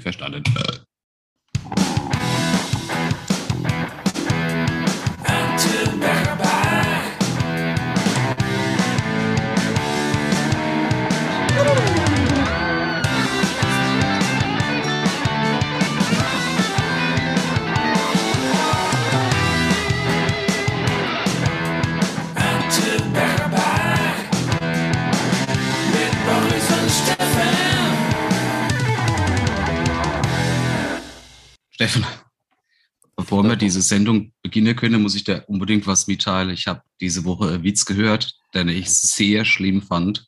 Verstanden. Steffen, bevor wir diese Sendung beginnen können, muss ich dir unbedingt was mitteilen. Ich habe diese Woche einen Witz gehört, den ich sehr schlimm fand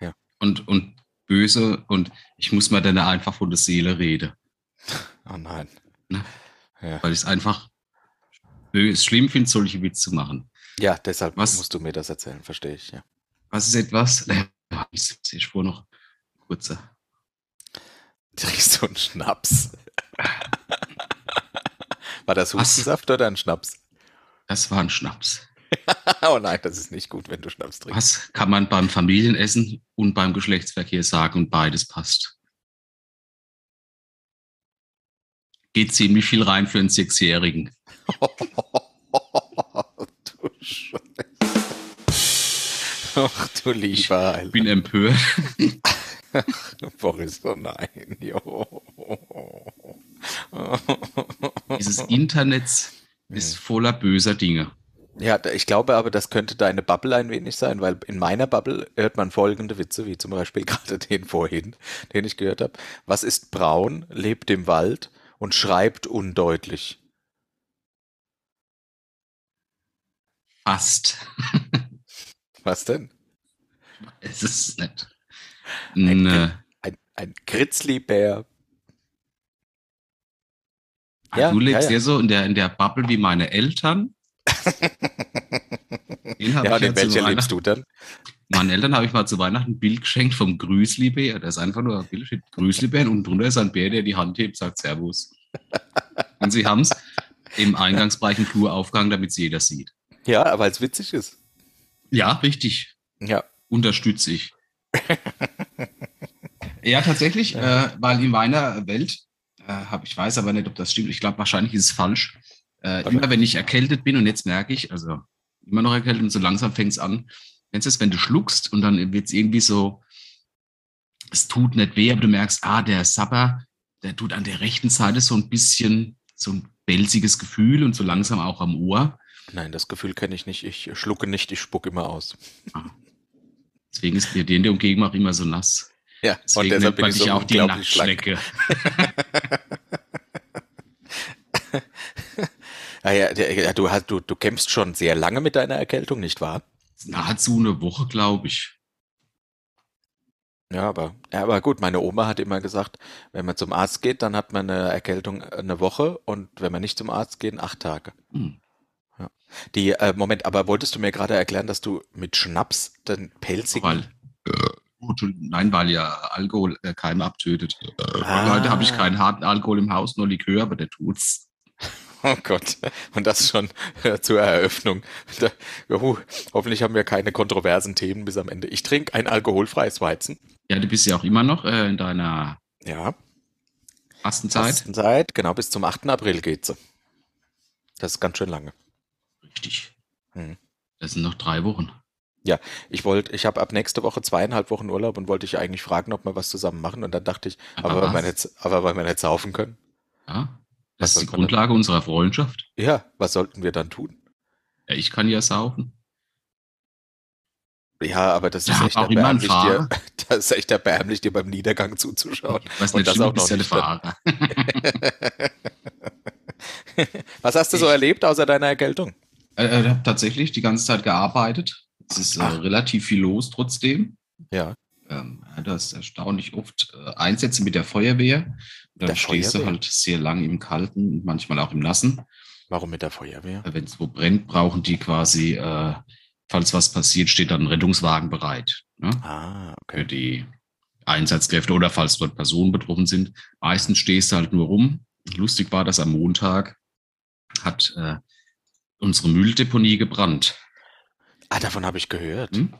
Ja. und, und böse und ich muss mir dann einfach von der Seele reden, Oh nein. Ne? Ja. weil ich es einfach böse, schlimm finde, solche Witze zu machen. ja, deshalb Was? musst du mir das erzählen, verstehe ich, ja. Was ist etwas? Ich sehe Spur noch kurzer. Trinkst du einen Schnaps? War das Was? Hustensaft oder ein Schnaps? Das war ein Schnaps. Oh nein, das ist nicht gut, wenn du Schnaps trinkst. Was kann man beim Familienessen und beim Geschlechtsverkehr sagen und beides passt? Geht ziemlich viel rein für einen Sechsjährigen. du Scheiße. Ach du lieber Ich bin empört. Boris, oh nein. Jo. Dieses Internet ist voller böser Dinge. Ja, ich glaube aber, das könnte deine Bubble ein wenig sein, weil in meiner Bubble hört man folgende Witze, wie zum Beispiel gerade den vorhin, den ich gehört habe. Was ist braun, lebt im Wald und schreibt undeutlich? Fast. Was denn? Es ist nicht. Ein, ein, ein Grizzlybär. Ah, Ja, du lebst ja, ja. ja so in der, in der Bubble wie meine Eltern. Den Ja, in welcher lebst du dann? Meinen Eltern habe ich mal zu Weihnachten ein Bild geschenkt vom Grüßlibär. Das ist einfach nur ein Bild, steht Grüßlibär und drunter ist ein Bär, der die Hand hebt, sagt Servus. Und sie haben es im Eingangsbereich im Flur aufgehangen, damit es jeder sieht. Ja, weil es witzig ist. Ja, richtig. Ja. Unterstütze ich. ja, tatsächlich, äh, weil in meiner Welt, äh, hab, ich weiß aber nicht, ob das stimmt, ich glaube, wahrscheinlich ist es falsch. Äh, immer wenn ich erkältet bin und jetzt merke ich, also immer noch erkältet und so langsam fängt es an, kennst du es, wenn du schluckst und dann wird es irgendwie so, es tut nicht weh, aber du merkst, ah, der Sapper, der tut an der rechten Seite so ein bisschen so ein belziges Gefühl und so langsam auch am Ohr. Nein, das Gefühl kenne ich nicht. Ich schlucke nicht, ich spucke immer aus. Deswegen ist mir die in der Umgebung auch immer so nass. Ja, Deswegen und deshalb nennt bin ich so auch die. Nacktschnecke. Ah ja, ja, du, hast, du, du kämpfst schon sehr lange mit deiner Erkältung, nicht wahr? Nahezu eine Woche, glaube ich. Ja, aber, ja, aber gut, meine Oma hat immer gesagt, wenn man zum Arzt geht, dann hat man eine Erkältung eine Woche und wenn man nicht zum Arzt geht, acht Tage. Hm. Die, äh, Moment, aber wolltest du mir gerade erklären, dass du mit Schnaps den pelzigen... Weil, äh, nein, weil ja Alkohol äh, Keime abtötet. Äh, Ah. Heute habe ich keinen harten Alkohol im Haus, nur Likör, aber der tut's. Oh Gott, und das schon äh, zur Eröffnung. Da, juhu, hoffentlich haben wir keine kontroversen Themen bis am Ende. Ich trinke ein alkoholfreies Weizen. Ja, du bist ja auch immer noch äh, in deiner Ja, Fastenzeit. Fastenzeit, genau, bis zum 8. April geht sie. Das ist ganz schön lange. Richtig. Hm. Das sind noch drei Wochen. Ich wollte, ich habe ab nächste Woche zweieinhalb Wochen Urlaub und wollte dich eigentlich fragen, ob wir was zusammen machen. Und dann dachte ich, Aber aber, weil wir nicht, aber weil wir nicht saufen können. Ja, Was das ist die Grundlage unserer Freundschaft. Ja, was sollten wir dann tun? Ja, ich kann ja saufen. Ja, aber das ist Ja, echt erbärmlich, dir, das ist echt erbärmlich, dir beim Niedergang zuzuschauen. Ich weiß Und nicht, das schlimm, auch noch ja nicht Fahrer. Was hast du so Ich- erlebt außer deiner Erkältung? Äh, Ich habe tatsächlich die ganze Zeit gearbeitet. Es ist äh, relativ viel los trotzdem. Ja. Ähm, du hast erstaunlich oft äh, Einsätze mit der Feuerwehr. Dann Der stehst du Feuerwehr? halt sehr lang im Kalten und manchmal auch im Nassen. Warum mit der Feuerwehr? Wenn es wo brennt, brauchen die quasi, äh, falls was passiert, steht dann ein Rettungswagen bereit. Ne? Ah, Für okay. die Einsatzkräfte oder falls dort Personen betroffen sind. Meistens stehst du halt nur rum. Lustig war, dass am Montag hat äh, unsere Mülldeponie gebrannt. Ah, davon habe ich gehört. Hm?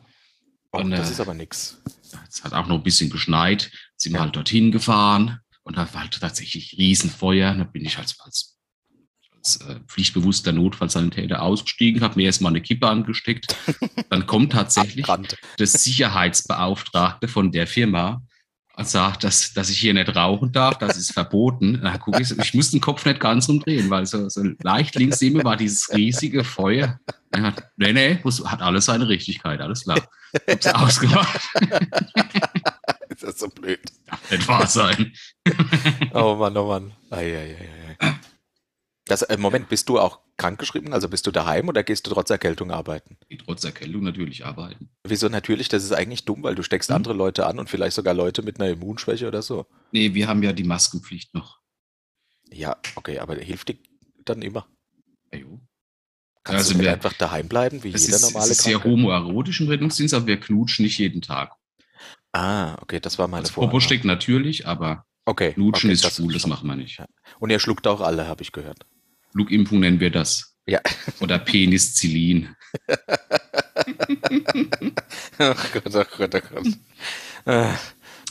Oh, Und, das äh, ist aber nix. Es hat auch noch ein bisschen geschneit, sind wir halt dorthin gefahren und da war halt tatsächlich Riesenfeuer. Da bin ich als, als, als äh, pflichtbewusster Notfallsanitäter ausgestiegen, habe mir erstmal eine Kippe angesteckt. Dann kommt tatsächlich der Sicherheitsbeauftragte von der Firma und sagt, dass, dass ich hier nicht rauchen darf, das ist verboten. Da guck ich, ich muss den Kopf nicht ganz umdrehen, weil so, so leicht links neben mir war dieses riesige Feuer. Er hat, nee, nee, muss, hat alles seine Richtigkeit, alles klar. Hab's ausgemacht. ist das so blöd. Darf nicht wahr sein. Oh Mann, oh Mann. Ei, ei, ei, ei. Das, äh, Moment, bist du auch krankgeschrieben? Also bist du daheim oder gehst du trotz Erkältung arbeiten? Die trotz Erkältung natürlich arbeiten. Wieso natürlich? Das ist eigentlich dumm, weil du steckst Hm. andere Leute an und vielleicht sogar Leute mit einer Immunschwäche oder so. Nee, wir haben ja die Maskenpflicht noch. Ja, okay, aber hilft dir dann immer? Ja, jo. Kannst Also du wir- einfach daheim bleiben, wie Es jeder ist, es normale ist sehr Kranke? homoerotisch im Rettungsdienst, aber wir knutschen nicht jeden Tag. Ah, okay, das war meine Vorannahme. steckt natürlich, aber Okay, knutschen okay, ist das schwul, das machen wir nicht. Ja. Und ihr schluckt auch alle, habe ich gehört. Flugimpfung nennen wir das. Ja. Oder Penicillin. Ach Gott, ach Gott, ach Gott. Äh, Haben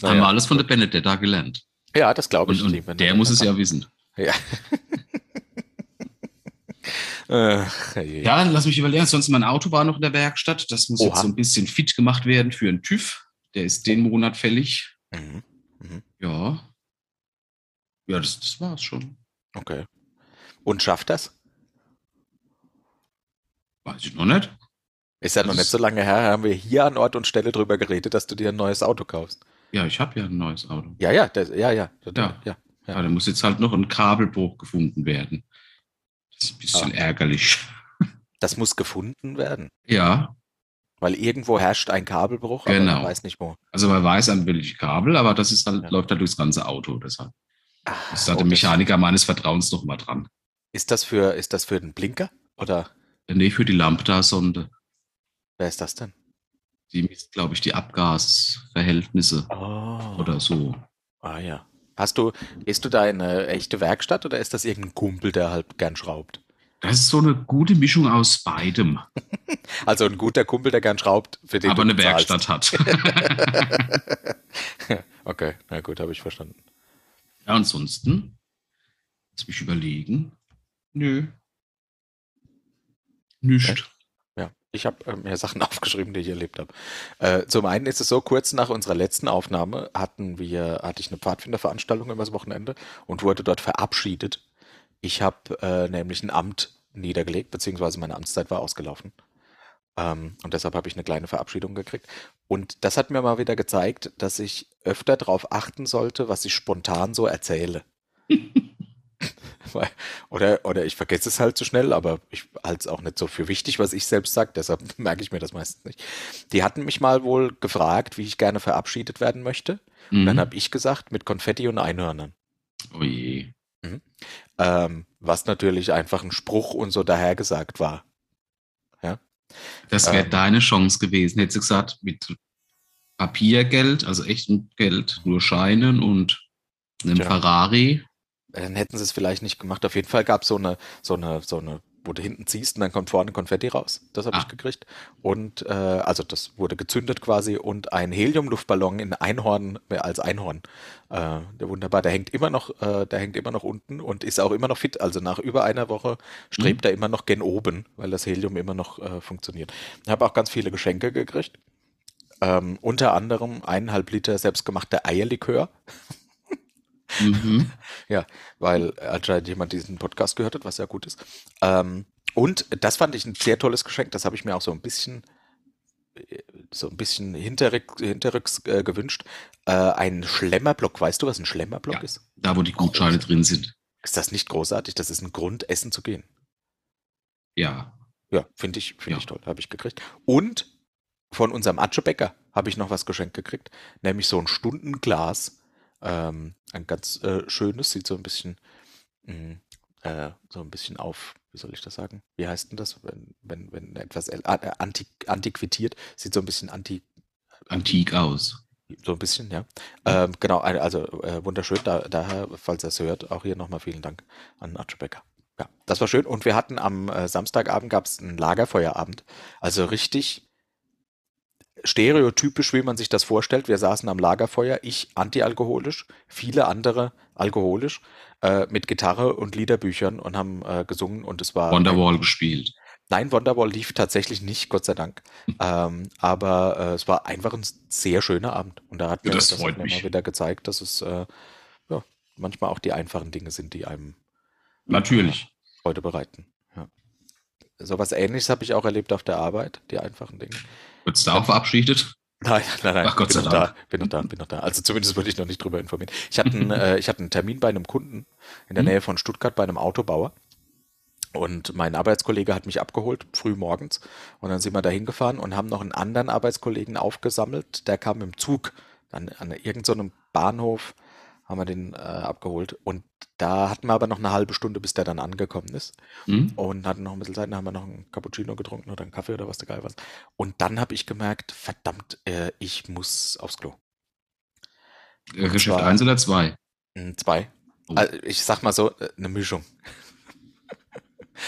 wir naja. alles von der Benedetta gelernt. Ja, das glaube ich. Und, und der muss es ja wissen. Ja. Ach, je. Ja, lass mich überlegen. Sonst mein Auto war noch in der Werkstatt. Das muss Oha. jetzt so ein bisschen fit gemacht werden für einen TÜV. Der ist den Monat fällig. Mhm. Mhm. Ja. Ja, das, das war's schon. Okay. Und schafft das? Weiß ich noch nicht. Ist ja noch nicht so lange her, haben wir hier an Ort und Stelle drüber geredet, dass du dir ein neues Auto kaufst. Ja, ich habe ja ein neues Auto. Ja, ja, das, ja, ja. Das, Ja. ja. Ja. Ja, da muss jetzt halt noch ein Kabelbruch gefunden werden. Das ist ein bisschen Ah. ärgerlich. Das muss gefunden werden, Ja, weil irgendwo herrscht ein Kabelbruch, aber Genau. man weiß nicht wo. also man weiß an welche Kabel, aber das ist halt, Ja. läuft halt durchs ganze Auto. Deshalb Ah, ist da oh, der Mechaniker meines Vertrauens noch mal dran. Ist das für, ist das für den Blinker? Oder Nee, für die Lambda-Sonde. wer ist das denn? Die misst, glaube ich, die Abgasverhältnisse Oh. oder so. Ah ja. Hast du, gehst du da in eine echte Werkstatt oder ist das irgendein Kumpel, der halt gern schraubt? Das ist so eine gute Mischung aus beidem, Also ein guter Kumpel, der gern schraubt, für den aber eine bezahlst. Werkstatt hat. okay, na gut, habe ich verstanden. ja, ansonsten, lass mich überlegen. Nö. Nicht. Ja, ich habe äh, mir Sachen aufgeschrieben, die ich erlebt habe. Äh, zum einen ist es so, kurz nach unserer letzten Aufnahme hatten wir, hatte ich eine Pfadfinderveranstaltung übers Wochenende und wurde dort verabschiedet. Ich habe äh, nämlich ein Amt niedergelegt, beziehungsweise meine Amtszeit war ausgelaufen. Ähm, und deshalb habe ich eine kleine Verabschiedung gekriegt. Und das hat mir mal wieder gezeigt, dass ich öfter darauf achten sollte, was ich spontan so erzähle. Oder, oder ich vergesse es halt zu schnell, aber ich halte es auch nicht so für wichtig, was ich selbst sage, deshalb merke ich mir das meistens nicht. Die hatten mich mal wohl gefragt, wie ich gerne verabschiedet werden möchte. Und dann Mhm. habe ich gesagt, mit Konfetti und Einhörnern. Oh je. Ähm, was natürlich einfach ein Spruch und so dahergesagt war. Das wäre Ähm. deine Chance gewesen. Hättest du gesagt, mit Papiergeld, also echtem Geld, nur Scheinen und einem Tja. Ferrari. Dann hätten sie es vielleicht nicht gemacht. Auf jeden Fall gab es so eine, so eine, so eine, wo du hinten ziehst und dann kommt vorne Konfetti raus. Das habe Ah. ich gekriegt. Und äh, also das wurde gezündet quasi und ein Heliumluftballon in Einhorn äh, als Einhorn. Äh, der wunderbar, der hängt immer noch, äh, der hängt immer noch unten und ist auch immer noch fit. Also nach über einer Woche strebt er immer noch gen oben, weil das Helium immer noch äh, funktioniert. Ich habe auch ganz viele Geschenke gekriegt. Ähm, unter anderem eineinhalb Liter selbstgemachter Eierlikör. Mhm. weil anscheinend jemand diesen Podcast gehört hat, was ja gut ist. Ähm, und das fand ich ein sehr tolles Geschenk. Das habe ich mir auch so ein bisschen, äh, so ein bisschen hinterrück, hinterrücks äh, gewünscht. Äh, ein Schlemmerblock. Weißt du, was ein Schlemmerblock Ja. ist? Da, wo die Gutscheine drin sind. Ist das nicht großartig? Das ist ein Grund, essen zu gehen. Ja. Ja, finde ich, finde Ja. ich toll. Habe ich gekriegt. Und von unserem Atschebäcker habe ich noch was geschenkt gekriegt, nämlich so ein Stundenglas. Ähm, ein ganz äh, schönes, sieht so ein bisschen, mh, äh, so ein bisschen auf, wie soll ich das sagen? Wie heißt denn das, wenn, wenn, wenn etwas äh, antik, antiquiert, sieht so ein bisschen anti, Antik aus. so ein bisschen, ja. Ähm, genau, also äh, wunderschön. Da, daher, falls er es hört, auch hier nochmal vielen Dank an Atschebecker. Ja, das war schön. Und wir hatten am äh, Samstagabend gab es einen Lagerfeuerabend. Also richtig stereotypisch, wie man sich das vorstellt. Wir saßen am Lagerfeuer, ich antialkoholisch, viele andere alkoholisch, äh, mit Gitarre und Liederbüchern und haben äh, gesungen und es war. Wonderwall gespielt. Nein, Wonderwall lief tatsächlich nicht, Gott sei Dank. ähm, aber äh, es war einfach ein sehr schöner Abend. Und da hat Ja, mir das das, hat mir mal wieder gezeigt, dass es äh, ja, manchmal auch die einfachen Dinge sind, die einem Natürlich. Freude bereiten. Ja. Sowas ähnliches habe ich auch erlebt auf der Arbeit, die einfachen Dinge. Wird's da auch verabschiedet? Nein, nein, nein. Ach, Gott bin sei noch Dank. Da, bin noch da, bin noch da. Also zumindest wurde ich noch nicht drüber informiert. Ich hatte einen, äh, ich hatte einen Termin bei einem Kunden in der Mhm. Nähe von Stuttgart bei einem Autobauer. Und mein Arbeitskollege hat mich abgeholt, früh morgens. Und dann sind wir da hingefahren und haben noch einen anderen Arbeitskollegen aufgesammelt. Der kam im Zug an, an irgendeinem Bahnhof, haben wir den äh, abgeholt. Und da hatten wir aber noch eine halbe Stunde, bis der dann angekommen ist Hm? und hatten noch ein bisschen Zeit, dann haben wir noch einen Cappuccino getrunken oder einen Kaffee oder was der Geil was. Und dann habe ich gemerkt, verdammt, äh, ich muss aufs Klo. Äh, Geschäft zwar- 1 oder 2? Hm, Zwei. Oh. Also ich sag mal so, äh, eine Mischung.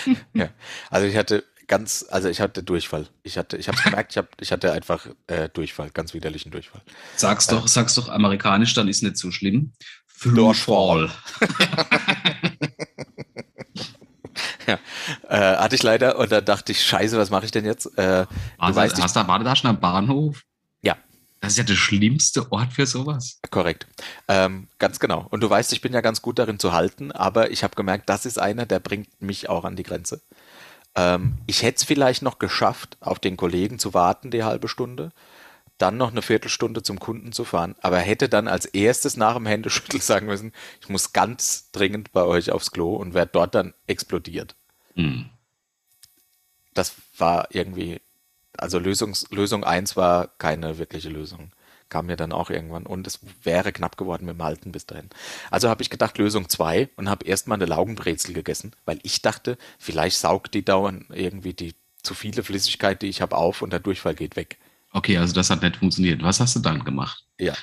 ja. Also ich hatte ganz, also ich hatte Durchfall. Ich hatte, ich habe gemerkt, ich, hab, ich hatte einfach äh, Durchfall, ganz widerlichen Durchfall. Sag's doch, sag's doch amerikanisch, dann ist nicht so schlimm. Durchfall. Äh, hatte ich leider und dann dachte ich, scheiße, was mache ich denn jetzt? Äh, Also, weißt, ich- hast du Badetaschen am Bahnhof? Ja. Das ist ja der schlimmste Ort für sowas. Korrekt. Ähm, ganz genau. Und du weißt, ich bin ja ganz gut darin zu halten, aber ich habe gemerkt, das ist einer, der bringt mich auch an die Grenze. Ähm, ich hätte es vielleicht noch geschafft, auf den Kollegen zu warten, die halbe Stunde, dann noch eine Viertelstunde zum Kunden zu fahren, aber hätte dann als erstes nach dem Händeschütteln sagen müssen, ich muss ganz dringend bei euch aufs Klo und wäre dort dann explodiert. Hm. Das war irgendwie, also Lösungs, Lösung 1 war keine wirkliche Lösung. Kam mir dann auch irgendwann und es wäre knapp geworden mit dem Halten bis dahin. Also habe ich gedacht, Lösung 2 und habe erstmal eine Laugenbrezel gegessen, weil ich dachte, vielleicht saugt die dauernd irgendwie die zu viele Flüssigkeit, die ich habe, auf und der Durchfall geht weg. Okay, also das hat nicht funktioniert. Was hast du dann gemacht? Ja.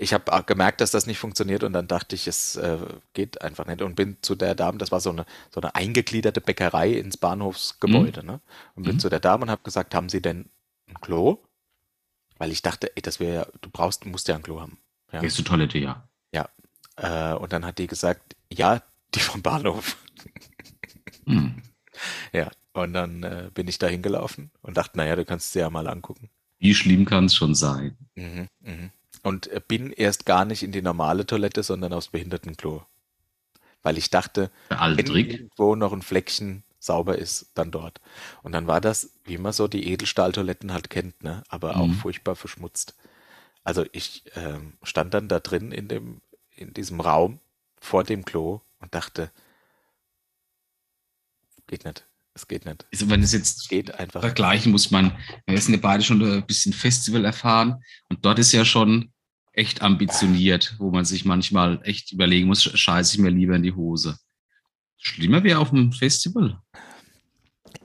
Ich habe gemerkt, dass das nicht funktioniert und dann dachte ich, es äh, geht einfach nicht und bin zu der Dame, das war so eine, so eine eingegliederte Bäckerei ins Bahnhofsgebäude, ne? Und bin Mhm. zu der Dame und habe gesagt, haben Sie denn ein Klo? Weil ich dachte, ey, das wäre, du brauchst, musst ja ein Klo haben. Ja. Gehst du Toilette, ja. Äh, und dann hat die gesagt, ja, die vom Bahnhof. Hm. Ja. Und dann äh, bin ich da hingelaufen und dachte, naja, du kannst es dir ja mal angucken. Wie schlimm kann es schon sein? Mhm, mhm. Und äh, bin erst gar nicht in die normale Toilette, sondern aufs Behindertenklo. Weil ich dachte, Der alte wenn Trick. irgendwo noch ein Fleckchen sauber ist, dann dort. Und dann war das, wie man so die Edelstahltoiletten halt kennt, ne? aber auch Mhm. furchtbar verschmutzt. Also ich ähm, stand dann da drin in dem, in diesem Raum vor dem Klo und dachte, geht nicht, es geht nicht, Also wenn es jetzt geht einfach. vergleichen muss man, wir sind ja beide schon ein bisschen Festival erfahren und dort ist ja schon echt ambitioniert, wo man sich manchmal echt überlegen muss, scheiße ich mir lieber in die Hose. Schlimmer wie auf dem Festival.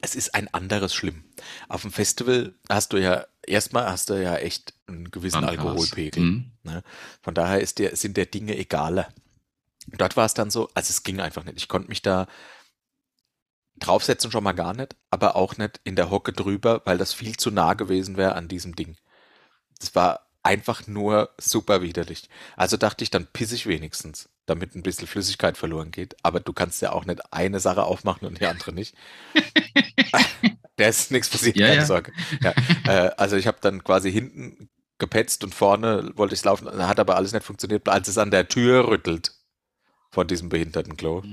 Es ist ein anderes Schlimm. Auf dem Festival hast du ja, erstmal hast du ja echt einen gewissen Dann. Alkoholpegel. Mhm. Von daher ist der, sind der Dinge egaler. Dort war es dann so, also es ging einfach nicht. Ich konnte mich da draufsetzen schon mal gar nicht, aber auch nicht in der Hocke drüber, weil das viel zu nah gewesen wäre an diesem Ding. Das war einfach nur super widerlich. Also dachte ich, dann pisse ich wenigstens, damit ein bisschen Flüssigkeit verloren geht. Aber du kannst ja auch nicht eine Sache aufmachen und die andere nicht. da ist nichts passiert, Ja, keine ja. Sorge. Ja, äh, also ich habe dann quasi hinten gepetzt und vorne wollte ich laufen, hat aber alles nicht funktioniert, als es an der Tür rüttelt von diesem Behindertenklo.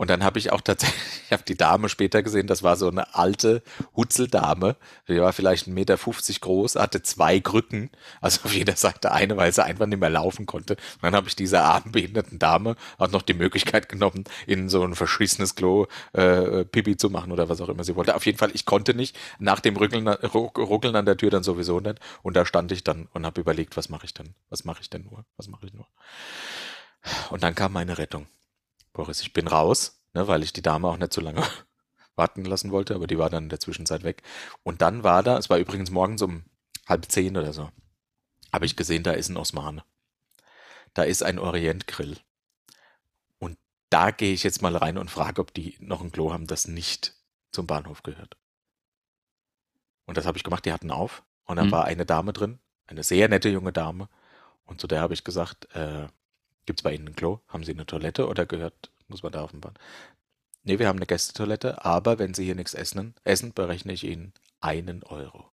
Und dann habe ich auch tatsächlich, ich habe die Dame später gesehen, das war so eine alte Hutzeldame, die war vielleicht 1,50 Meter groß, hatte zwei Krücken, also auf jeder Seite eine, weil sie einfach nicht mehr laufen konnte. Und dann habe ich dieser armen behinderten Dame auch noch die Möglichkeit genommen, in so ein verschissenes Klo äh, Pipi zu machen oder was auch immer sie wollte. Auf jeden Fall, ich konnte nicht, nach dem Rückeln, Ruck- Ruckeln an der Tür dann sowieso nicht. Und da stand ich dann und habe überlegt, was mache ich denn? Was mache ich denn nur? Was mache ich nur? Und dann kam meine Rettung. Boris, ich bin raus, ne, weil ich die Dame auch nicht so lange warten lassen wollte, aber die war dann in der Zwischenzeit weg. Und dann war da, es war übrigens morgens um halb zehn oder so, habe ich gesehen, da ist ein Osmane. Da ist ein Orientgrill. Und da gehe ich jetzt mal rein und frage, ob die noch ein Klo haben, das nicht zum Bahnhof gehört. Und das habe ich gemacht, die hatten auf. Und dann Mhm. war eine Dame drin, eine sehr nette junge Dame. Und zu der habe ich gesagt, äh, gibt es bei Ihnen ein Klo? Haben Sie eine Toilette oder gehört, muss man da Bad? Nee, wir haben eine Gästetoilette, aber wenn Sie hier nichts essen, essen berechne ich Ihnen einen Euro.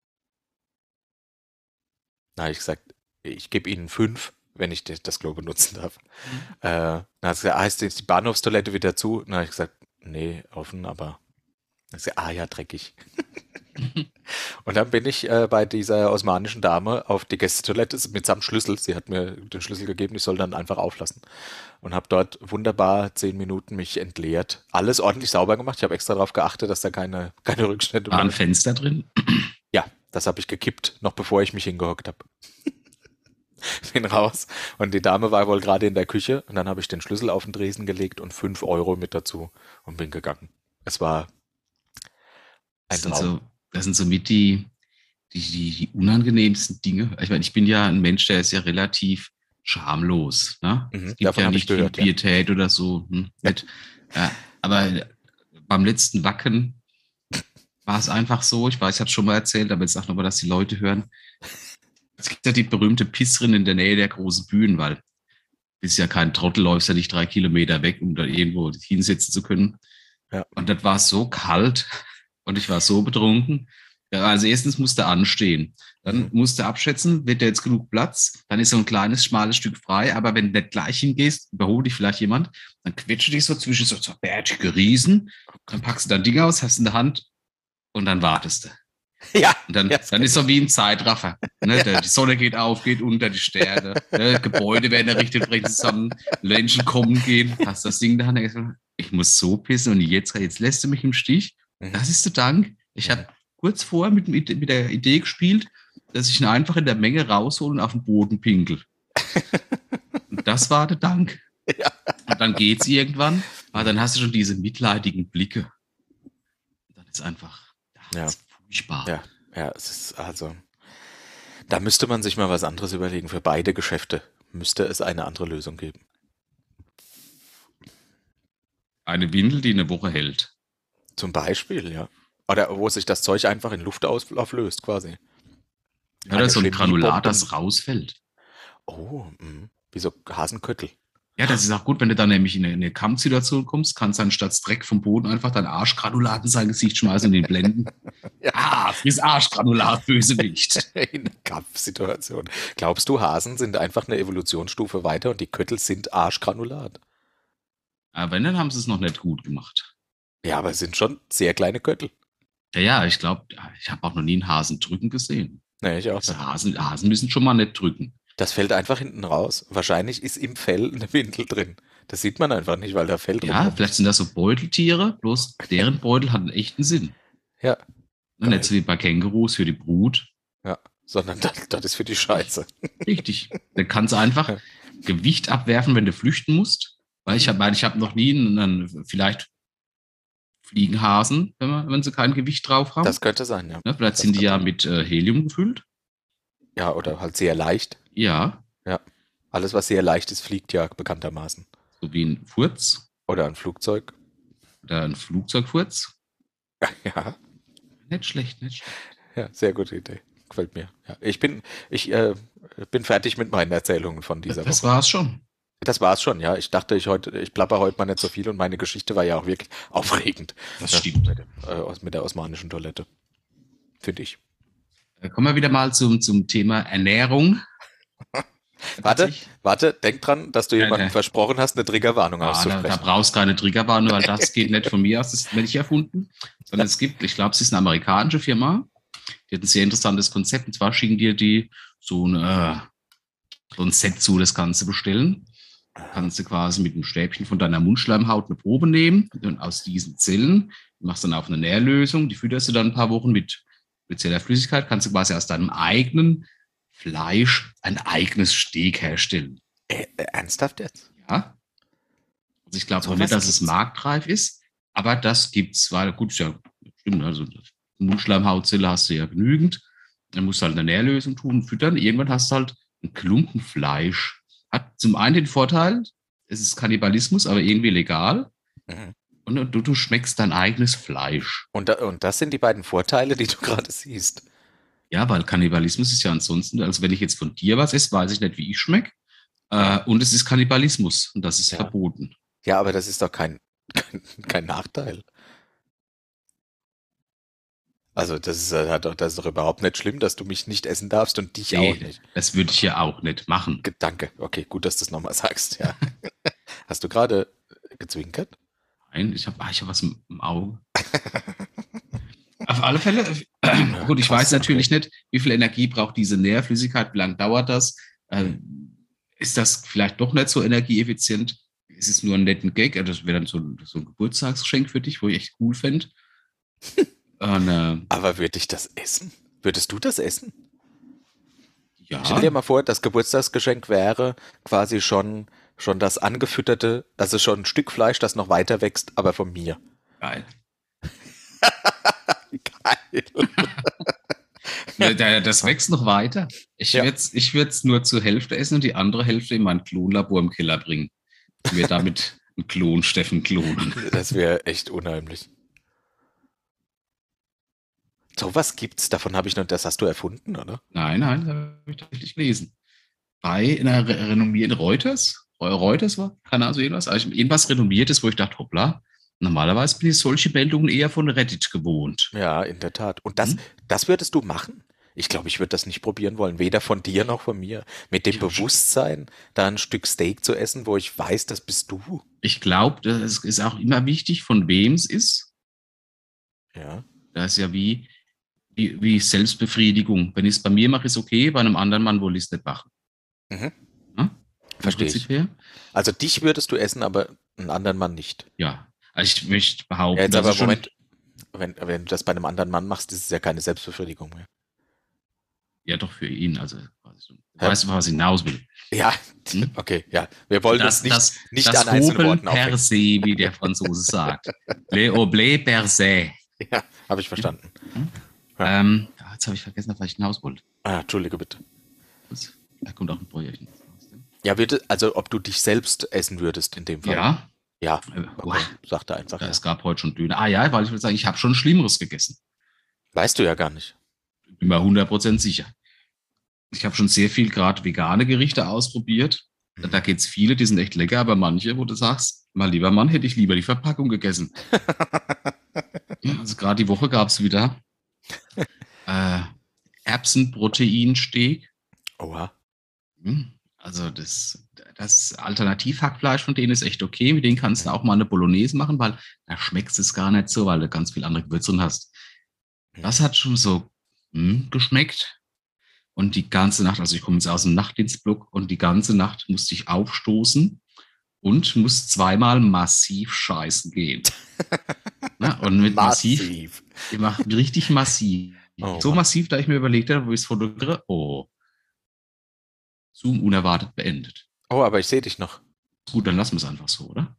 Da habe ich gesagt, ich gebe Ihnen fünf, wenn ich das Klo benutzen darf. Äh, dann hat sie gesagt, ah, ist jetzt die Bahnhofstoilette wieder zu? Dann habe ich gesagt, nee, offen, aber. Gesagt, ah ja, dreckig. Und dann bin ich äh, bei dieser osmanischen Dame auf die Gästetoilette mitsamt Schlüssel. Sie hat mir den Schlüssel gegeben, ich soll dann einfach auflassen. Und habe dort wunderbar zehn Minuten mich entleert. Alles ordentlich sauber gemacht. Ich habe extra darauf geachtet, dass da keine, keine Rückstände War ein waren. Fenster drin? Ja, das habe ich gekippt, noch bevor ich mich hingehockt habe. Bin raus und die Dame war wohl gerade in der Küche und dann habe ich den Schlüssel auf den Dresen gelegt und fünf Euro mit dazu und bin gegangen. Es war ein Das sind, so, das sind so mit die, die, die, die unangenehmsten Dinge. Ich meine, ich bin ja ein Mensch, der ist ja relativ schamlos. Ne? Mhm, es gibt davon ja nicht viel gehört, ja. Pietät oder so. Hm, Ja. Ja, aber beim letzten Wacken war es einfach so, ich weiß, ich habe es schon mal erzählt, aber jetzt sag nochmal, dass die Leute hören. Es gibt ja die berühmte Pisserin in der Nähe der großen Bühnen, weil du bist ja kein Trottel, läufst ja nicht drei Kilometer weg, um da irgendwo hinsetzen zu können. Ja. Und das war so kalt und ich war so betrunken. Ja, also erstens musste anstehen. Dann Mhm. musste abschätzen, wird da jetzt genug Platz? Dann ist so ein kleines, schmales Stück frei. Aber wenn du nicht gleich hingehst, überholt dich vielleicht jemand, dann quetscht du dich so zwischen so, so bärtige Riesen. Dann packst du dein Ding aus, hast in der Hand und dann wartest du. Ja, Und dann, Ja, dann ist so wie im Zeitraffer. Ne? Der, die Sonne geht auf, geht unter, die Sterne. Ne? Gebäude werden errichtet, brechen zusammen, Menschen kommen, gehen. Hast das Ding da, denkst du, ich muss so pissen und jetzt, jetzt lässt du mich im Stich. Mhm. Das ist der Dank. Ich habe kurz vorher mit, mit, mit der Idee gespielt, dass ich ihn einfach in der Menge raushole und auf den Boden pinkel. Und das war der Dank. Ja. Und dann geht's irgendwann, aber dann hast du schon diese mitleidigen Blicke. Und dann ist einfach, Ja. ist furchtbar. Ja. ja, es ist also. Da müsste man sich mal was anderes überlegen. Für beide Geschäfte müsste es eine andere Lösung geben. Eine Windel, die eine Woche hält. Zum Beispiel, ja. Oder wo sich das Zeug einfach in Luft auflöst, quasi. Ja, oder so ein Granulat, das rausfällt. Oh, mh. wie so Hasenköttel. Ja, das ist auch gut, wenn du dann nämlich in eine, in eine Kampfsituation kommst, kannst du anstatt Dreck vom Boden einfach dein Arschgranulat in sein Gesicht schmeißen und ihn blenden. Ja. Ah, friss Arschgranulat, Bösewicht. In einer Kampfsituation. Glaubst du, Hasen sind einfach eine Evolutionsstufe weiter und die Köttel sind Arschgranulat? Aber wenn, dann haben sie es noch nicht gut gemacht. Ja, aber es sind schon sehr kleine Köttel. Ja, ja, ich glaube, ich habe auch noch nie einen Hasen drücken gesehen. Nee, ich auch Also. Hasen, Hasen müssen schon mal nicht drücken. Das fällt einfach hinten raus. Wahrscheinlich ist im Fell eine Windel drin. Das sieht man einfach nicht, weil da Fell drin Ja, vielleicht sind das so Beuteltiere, bloß deren Beutel hat einen echten Sinn. Ja. Ne, nicht so wie bei Kängurus für die Brut. Sondern das, das ist für die Scheiße. Richtig. Dann kannst du einfach Ja. Gewicht abwerfen, wenn du flüchten musst. Weil ich habe ich hab noch nie einen vielleicht Fliegenhasen, wenn, man, wenn sie kein Gewicht drauf haben. Das könnte sein, ja. ne, vielleicht das sind die ja sein. mit äh, Helium gefüllt. Ja, oder halt sehr leicht. Ja, Alles, was sehr leicht ist, fliegt ja bekanntermaßen. so wie ein Furz Oder ein Flugzeug. oder ein Flugzeugfurz. Ja, Nicht schlecht, nicht schlecht. ja, sehr gute Idee. Gefällt mir. Ja, ich bin, ich äh, bin fertig mit meinen Erzählungen von dieser das Woche. war's schon. Das war's schon, ja. Ich dachte, ich heute, ich plapper heute mal nicht so viel und meine Geschichte war ja auch wirklich aufregend. Das Ja, stimmt. Mit, äh, mit der osmanischen Toilette. Finde ich. Äh, Kommen wir wieder mal zum, zum Thema Ernährung. Warte, warte, denk dran, dass du jemandem ja. versprochen hast, eine Triggerwarnung Ah, da, da auszusprechen. brauchst du keine Triggerwarnung, weil das geht nicht von mir aus, das werde ich erfunden. Sondern es gibt, ich glaube, es ist eine amerikanische Firma, die hat ein sehr interessantes Konzept. Und zwar schicken dir die so ein, äh, so ein Set zu, das Ganze bestellen. Kannst du quasi mit einem Stäbchen von deiner Mundschleimhaut eine Probe nehmen und aus diesen Zellen machst dann auf eine Nährlösung, die fütterst du dann ein paar Wochen mit spezieller Flüssigkeit, kannst du quasi aus deinem eigenen Fleisch ein eigenes Steak herstellen. Äh, äh, ernsthaft jetzt? Ja. Also ich glaube So auch nicht, dass es gibt's. marktreif ist, aber das gibt's, weil gut, ja stimmt, also Mundschleimhautzelle hast du ja genügend. Dann musst du halt eine Nährlösung tun, füttern. Irgendwann hast du halt ein Klumpen Fleisch. Hat zum einen den Vorteil, es ist Kannibalismus, aber irgendwie legal. Mhm. Und du, du schmeckst dein eigenes Fleisch. Und, und das sind die beiden Vorteile, die du gerade siehst. Ja, weil Kannibalismus ist ja ansonsten, also wenn ich jetzt von dir was esse, weiß ich nicht, wie ich schmecke. Äh, und es ist Kannibalismus und das ist Ja. verboten. Ja, aber das ist doch kein, kein, kein Nachteil. Also das ist, äh, das ist doch überhaupt nicht schlimm, dass du mich nicht essen darfst und dich Nee, auch nicht. Das würde ich ja auch nicht machen. Danke. Okay, gut, dass du es nochmal sagst. Ja. Hast du gerade gezwinkert? Nein, ich habe ich hab was im, im Auge. Auf alle Fälle, gut, ich krass, weiß natürlich nicht, wie viel Energie braucht diese Nährflüssigkeit, wie lange dauert das? Äh, ist das vielleicht doch nicht so energieeffizient? Ist es nur ein netten Gag? Also Das wäre dann so, ein- so ein Geburtstagsgeschenk für dich, wo ich echt cool fände. Und, äh, Aber würde ich das essen? Würdest du das essen? ja, Stell dir mal vor, das Geburtstagsgeschenk wäre quasi schon, schon das angefütterte, also schon ein Stück Fleisch, das noch weiter wächst, aber von mir. geil. Geil. Ja, da- Das wächst noch weiter. Ich Ja. würde es nur zur Hälfte essen und die andere Hälfte in mein Klonlabor im Keller bringen. Mir damit einen Klon Steffen klonen. Das wäre echt unheimlich. So was gibt's, davon habe ich noch, das hast du erfunden, oder? Nein, nein, das habe ich tatsächlich gelesen. Bei einer re renommierten Reuters, Reu- Reuters war, keine Ahnung, so irgendwas, also irgendwas Renommiertes, wo ich dachte, hoppla, normalerweise bin ich solche Meldungen eher von Reddit gewohnt. Ja, in der Tat. Und das, Hm? das würdest du machen? Ich glaube, ich würde das nicht probieren wollen, weder von dir noch von mir. Mit dem Ich Bewusstsein, da ein Stück Steak zu essen, wo ich weiß, das bist du. Ich glaube, das ist auch immer wichtig, von wem es ist. Ja. Das ist ja wie, wie, wie Selbstbefriedigung. Wenn ich es bei mir mache, ist okay, bei einem anderen Mann will ich es nicht machen. Mhm. Hm? Verstehe ich. Her? Also dich würdest du essen, aber einen anderen Mann nicht. Ja. Also ich möchte behaupten, Ja, jetzt aber Moment, wenn, wenn du das bei einem anderen Mann machst, ist es ja keine Selbstbefriedigung mehr. Ja, doch für ihn. Also. Ja. weißt du, was ich hinaus will? Ja, Hm? okay, ja. Wir wollen das, nicht, das, nicht das an einzelnen Worten per aufhängen. se, wie der Franzose sagt. Le oblé per se. Ja, habe ich verstanden. Ähm, ja, jetzt habe ich vergessen, auf was ich hinaus wollte. Ah, Entschuldige bitte. Da kommt auch ein Bäuerchen. Ja, würde, also ob du dich selbst essen würdest in dem Fall. Ja, Ja, äh, okay. Sagte einfach. Ja. es gab heute schon Döner. Ah ja, weil ich würde sagen, ich habe schon Schlimmeres gegessen. Weißt du ja gar nicht. Bin mir 100% sicher. Ich habe schon sehr viel gerade vegane Gerichte ausprobiert. Mhm. Da geht's viele, die sind echt lecker, aber manche, wo du sagst, mal lieber Mann, hätte ich lieber die Verpackung gegessen. Ja, also gerade die Woche gab's wieder äh, Erbsenproteinsteak. Oha. Hm, Also das, das Alternativhackfleisch von denen ist echt okay. Mit denen kannst du auch mal eine Bolognese machen, weil da schmeckt es gar nicht so, weil du ganz viel andere Gewürze drin hast. Das hat schon so hm, geschmeckt. Und die ganze Nacht, also ich komme jetzt aus dem Nachtdienstblock und die ganze Nacht musste ich aufstoßen und muss zweimal massiv scheißen gehen. Na, und mit massiv, Massiv. ich mach richtig massiv. Oh so Mann. massiv, da ich mir überlegt habe, wo ich es fotografiere. Oh. Zoom unerwartet beendet. Oh, aber ich sehe dich noch. Gut, dann lassen wir es einfach so, oder?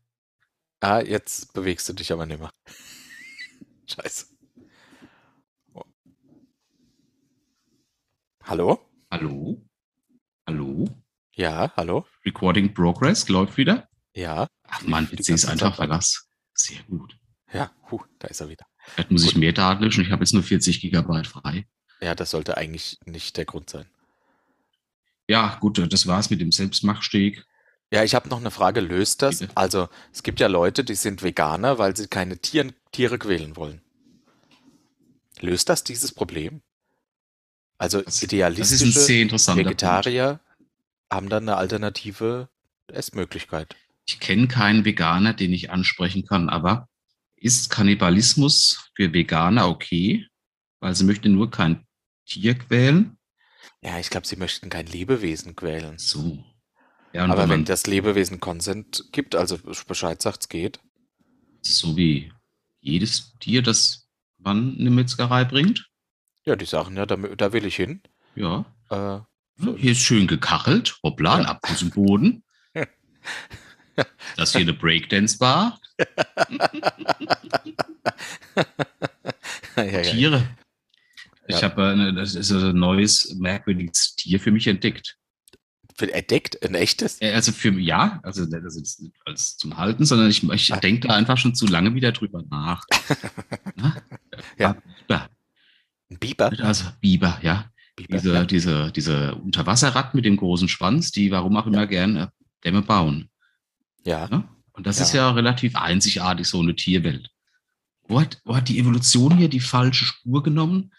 Ah, jetzt bewegst du dich aber nicht mehr. Scheiße. Oh. Hallo? Hallo? Hallo? Ja, hallo? Recording Progress läuft wieder. Ja. Ach man, PC ist einfach Zeit verlassen. Sehr gut. Ja, huh, da ist er wieder. Vielleicht muss ich Gut. mehr Daten löschen. Ich habe jetzt nur 40 Gigabyte frei. Ja, das sollte eigentlich nicht der Grund sein. Ja, gut, das war's mit dem Selbstmachsteg. Ja, ich habe noch eine Frage. Löst das? Bitte. Also, es gibt ja Leute, die sind Veganer, weil sie keine Tieren, Tiere quälen wollen. Löst das dieses Problem? Also, Das- Das idealistische sehr interessanter Punkt. Vegetarier haben dann eine alternative Essmöglichkeit. Ich kenne keinen Veganer, den ich ansprechen kann, aber ist Kannibalismus für Veganer okay? Weil sie möchten nur kein Tier quälen? Ja, ich glaube, sie möchten kein Lebewesen quälen. So. Ja, Aber wenn wenn das Lebewesen Consent gibt, also Bescheid sagt, es geht. so wie jedes Tier, das man in eine Metzgerei bringt, Ja, die sagen ja, da, da will ich hin. ja, Äh, so, hier ist schön gekachelt, hoppla, Ja. Abfluss im Boden. Das hier eine Breakdance-Bar, ja, ja, ja. Tiere. Ich Ja. habe eine, das ist ein neues, merkwürdiges Tier für mich entdeckt. Entdeckt? Ein echtes? Äh, Also für ja, also das ist nicht als zum Halten, sondern ich, ich Ah. denke da einfach schon zu lange wieder drüber nach. Na? Ja. ja. Ein Biber? Also Biber, ja. Biber, Diese, ja. diese, diese Unterwasserratten mit dem großen Schwanz, die warum auch immer gerne Dämme bauen. Ja. Ne? Und das Ja. ist ja relativ einzigartig, so eine Tierwelt. Wo hat, wo hat die Evolution hier die falsche Spur genommen?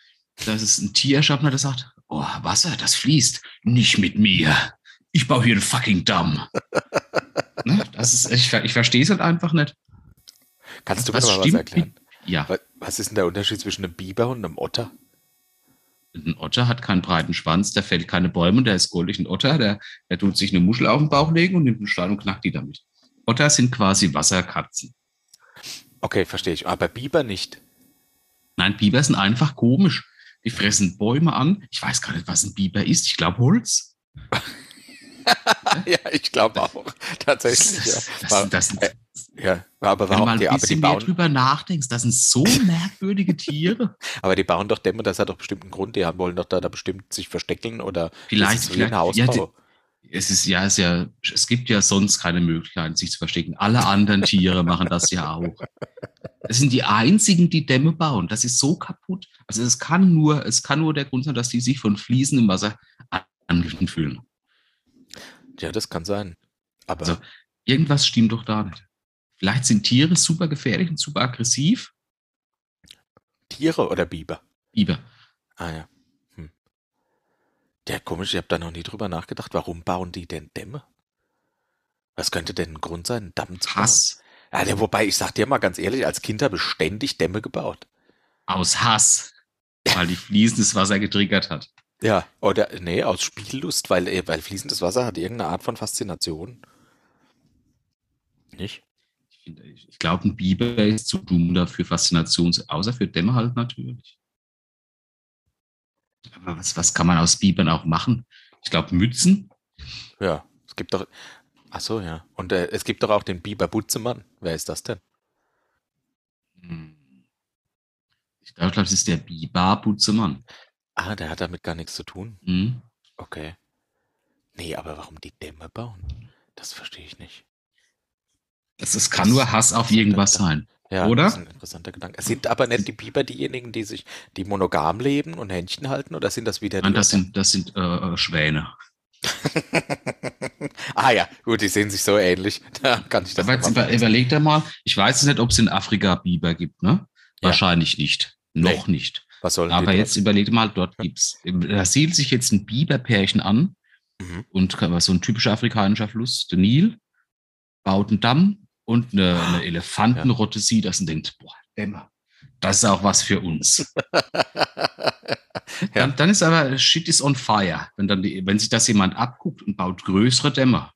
Dass es ein Tier erschaffen hat, das sagt, oh, Wasser, das fließt. Nicht mit mir. Ich baue hier einen fucking Damm. ne? Das ist, ich, ich verstehe es halt einfach nicht. Kannst du mir Was mal was erklären? Ja, Wa- Was ist denn der Unterschied zwischen einem Biber und einem Otter? ein Otter hat keinen breiten Schwanz, der fällt keine Bäume der ist goldig. Ein Otter, der, der tut sich eine Muschel auf den Bauch legen und nimmt einen Stein und knackt die damit. Otter sind quasi Wasserkatzen. Okay, verstehe ich. Aber Biber nicht. Nein, Biber sind einfach komisch. Die fressen Bäume an. Ich weiß gar nicht, was ein Biber ist. Ich glaube Holz. ja, ich glaube auch. Tatsächlich, ja. Das, War- das, äh, ja. Aber wenn du mal warum? ein Die, die bisschen mehr drüber nachdenkst, das sind so merkwürdige Tiere. aber die bauen doch Dämme, das hat doch bestimmt einen Grund. Die haben- wollen doch da, da bestimmt sich verstecken oder Vielleicht, vielleicht ja, Hausbau. Es ist ja, es ist ja, es gibt ja sonst keine Möglichkeit, sich zu verstecken. Alle anderen Tiere machen das ja auch. Das sind die einzigen, die Dämme bauen. Das ist so kaputt. Also es kann nur, es kann nur der Grund sein, dass die sich von fließendem Wasser angegriffen fühlen. ja, das kann sein. Aber Also, irgendwas stimmt doch da nicht. Vielleicht sind Tiere super gefährlich und super aggressiv. Tiere oder Biber? Biber. Ah ja. Ja, komisch, ich habe da noch nie drüber nachgedacht. Warum bauen die denn Dämme? Was könnte denn ein Grund sein, einen Damm zu Hass. bauen? Ja, ne, wobei, ich sag dir mal ganz ehrlich, als Kind habe ich ständig Dämme gebaut. Aus Hass. Weil die fließendes Wasser getriggert hat. Ja, oder nee, aus Spiellust, weil, äh, weil fließendes Wasser hat irgendeine Art von Faszination. Nicht? Ich, ich, glaube, ein Biber ist zu dumm dafür, Faszination, zu- außer für Dämme halt natürlich. Aber was, was kann man aus Bibern auch machen? Ich glaube, Mützen. Ja, es gibt doch. Ach so, ja. Und äh, es gibt doch auch den Biber Butzemann. Wer ist das denn? Hm. Ich glaube, das ist der Biber Butzemann. Ah, der hat damit gar nichts zu tun. Hm. Okay. Nee, aber warum die Dämme bauen? Das verstehe ich nicht. Das, das kann nur Hass auf irgendwas sein. Ja, Oder? das ist ein interessanter Gedanke. Es sind aber nicht die Biber diejenigen, die sich, die monogam leben und Händchen halten, oder sind das wieder die? Nein, das sind, das sind äh, äh, Schwäne. ah ja, gut, die sehen sich so ähnlich. Da kann ich das Aber jetzt über, überleg dir mal, ich weiß jetzt nicht, ob es in Afrika Biber gibt, ne? Ja. Wahrscheinlich nicht. Noch nicht. Was sollen Aber jetzt überleg dir mal, dort gibt's. Da siedelt sich jetzt ein Biberpärchen an Mhm. und so ein typischer afrikanischer Fluss, der Nil, baut einen Damm und eine, Ah, eine Elefantenrotte sieht das und denkt, boah, Dämmer, das ist auch was für uns. Dann, dann ist aber shit is on fire. Wenn, dann die, wenn sich das jemand abguckt und baut größere Dämme,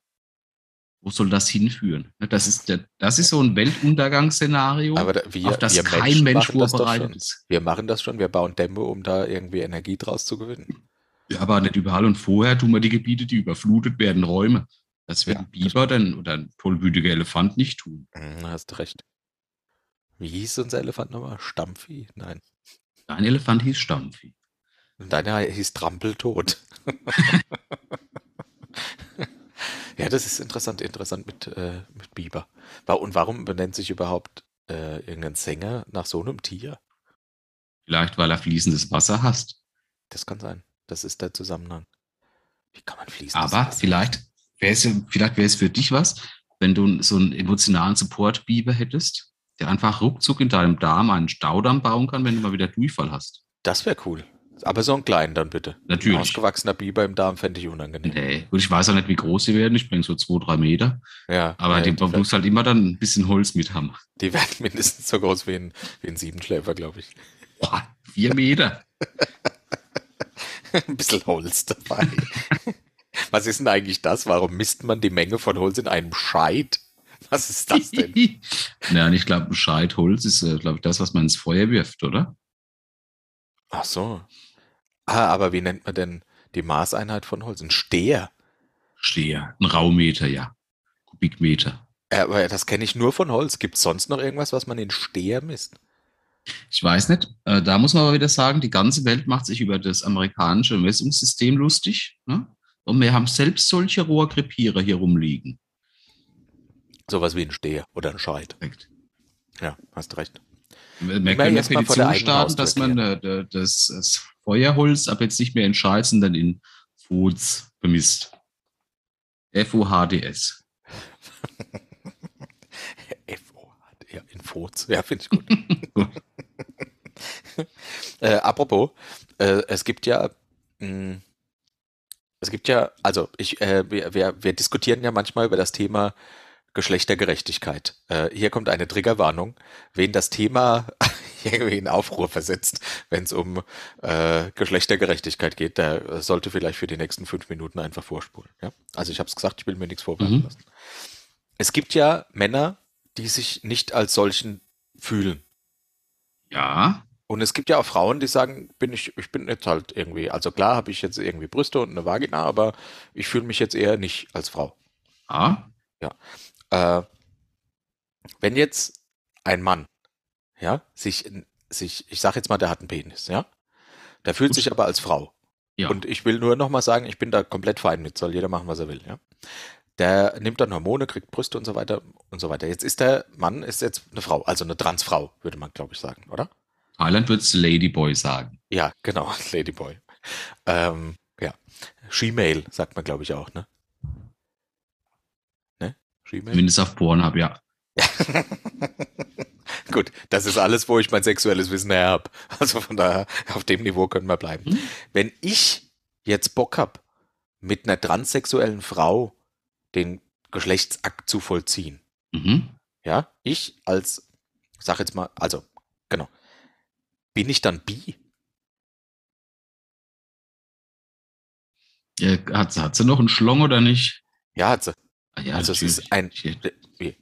wo soll das hinführen? Ne, Das ist, der, das ist so ein Weltuntergangsszenario, Aber da, wir, auf das kein Menschen Mensch vorbereitet ist. Wir machen das schon, wir bauen Dämme, um da irgendwie Energie draus zu gewinnen. Ja, aber nicht überall. Und vorher tun wir die Gebiete, die überflutet werden, Räume. Das wird Ja, ein Biber dann, oder ein tollwütiger Elefant nicht tun. Mhm, hast du recht. Wie hieß unser Elefant nochmal? Stampfi? Nein. Ein Elefant hieß Stampfi. Und deiner hieß Trampeltod. ja, das ist interessant, interessant mit, äh, mit Biber. Und warum benennt sich überhaupt äh, irgendein Sänger nach so einem Tier? Vielleicht, weil er fließendes Wasser hasst. Das kann sein. Das ist der Zusammenhang. Wie kann man fließendes Aber Wasser- vielleicht wäre es, vielleicht wäre es für dich was, wenn du so einen emotionalen Support-Biber hättest, der einfach ruckzuck in deinem Darm einen Staudamm bauen kann, wenn du mal wieder Durchfall hast. Das wäre cool. Aber so einen kleinen dann bitte. Natürlich. Ein ausgewachsener Biber im Darm fände ich unangenehm. Nee. Gut, ich weiß auch nicht, wie groß sie werden. Ich bringe so zwei, drei Meter. Ja, Aber nee, die, die, du musst halt immer dann ein bisschen Holz mit haben. die werden mindestens so groß wie ein, wie ein Siebenschläfer, glaube ich. Boah, vier Meter. ein bisschen Holz dabei. Was ist denn eigentlich das? Warum misst man die Menge von Holz in einem Scheit? Was ist das denn? ja, und ich glaube, ein Scheit Holz ist, äh, glaube ich, das, was man ins Feuer wirft, oder? Ach so. Ah, aber wie nennt man denn die Maßeinheit von Holz? Ein Steher. Steher. Ein Raumeter, ja. Kubikmeter. Aber das kenne ich nur von Holz. Gibt es sonst noch irgendwas, was man in Steher misst? Ich weiß nicht. Äh, da muss man aber wieder sagen, die ganze Welt macht sich über das amerikanische Messungssystem lustig. Ne? Und wir haben selbst solche Rohrkrepierer hier rumliegen. Sowas wie ein Steher oder ein Scheit. Direkt. Ja, hast recht. Wir eine erst mal Petition starten, dass man äh, das, das Feuerholz ab jetzt nicht mehr in Scheiß, sondern in Foods bemisst. F-O-H-D-S. FO, ja, in Furz. Ja, finde ich gut. äh, apropos, äh, es gibt ja, mh, es gibt ja, also ich, äh, wir, wir, diskutieren ja manchmal über das Thema Geschlechtergerechtigkeit. Äh, hier kommt eine Triggerwarnung, wen das Thema irgendwie in Aufruhr versetzt, wenn es um äh, Geschlechtergerechtigkeit geht, der sollte vielleicht für die nächsten fünf Minuten einfach vorspulen. Ja? Also ich habe es gesagt, ich will mir nichts vorbereiten Mhm. lassen. Es gibt ja Männer, die sich nicht als solchen fühlen. Ja, Und es gibt ja auch Frauen, die sagen, bin ich, ich bin jetzt halt irgendwie, also klar habe ich jetzt irgendwie Brüste und eine Vagina, aber ich fühle mich jetzt eher nicht als Frau. ja, Äh, wenn jetzt ein Mann, ja, sich, sich, ich sage jetzt mal, der hat einen Penis, ja, der fühlt Gut. sich aber als Frau. ja. Und ich will nur nochmal sagen, ich bin da komplett fein mit, soll jeder machen, was er will, ja. Der nimmt dann Hormone, kriegt Brüste und so weiter und so weiter. Jetzt ist der Mann, ist jetzt eine Frau, also eine Transfrau, würde man, glaube ich, sagen, oder? Thailand wird es Ladyboy sagen. Ja, genau, Ladyboy. Ähm, ja. She-Mail sagt man, glaube ich, auch, ne? Ne? She-Mail? Zumindest auf Pornhub, ja. Gut, das ist alles, wo ich mein sexuelles Wissen her habe. Also von daher, auf dem Niveau können wir bleiben. Mhm. Wenn ich jetzt Bock habe, mit einer transsexuellen Frau den Geschlechtsakt zu vollziehen, Mhm. ja, ich als, sag jetzt mal, also, genau, bin ich dann bi? Ja, hat, hat sie noch einen Schlong oder nicht? Ja, hat sie. Ah, ja, also es natürlich. ist ein?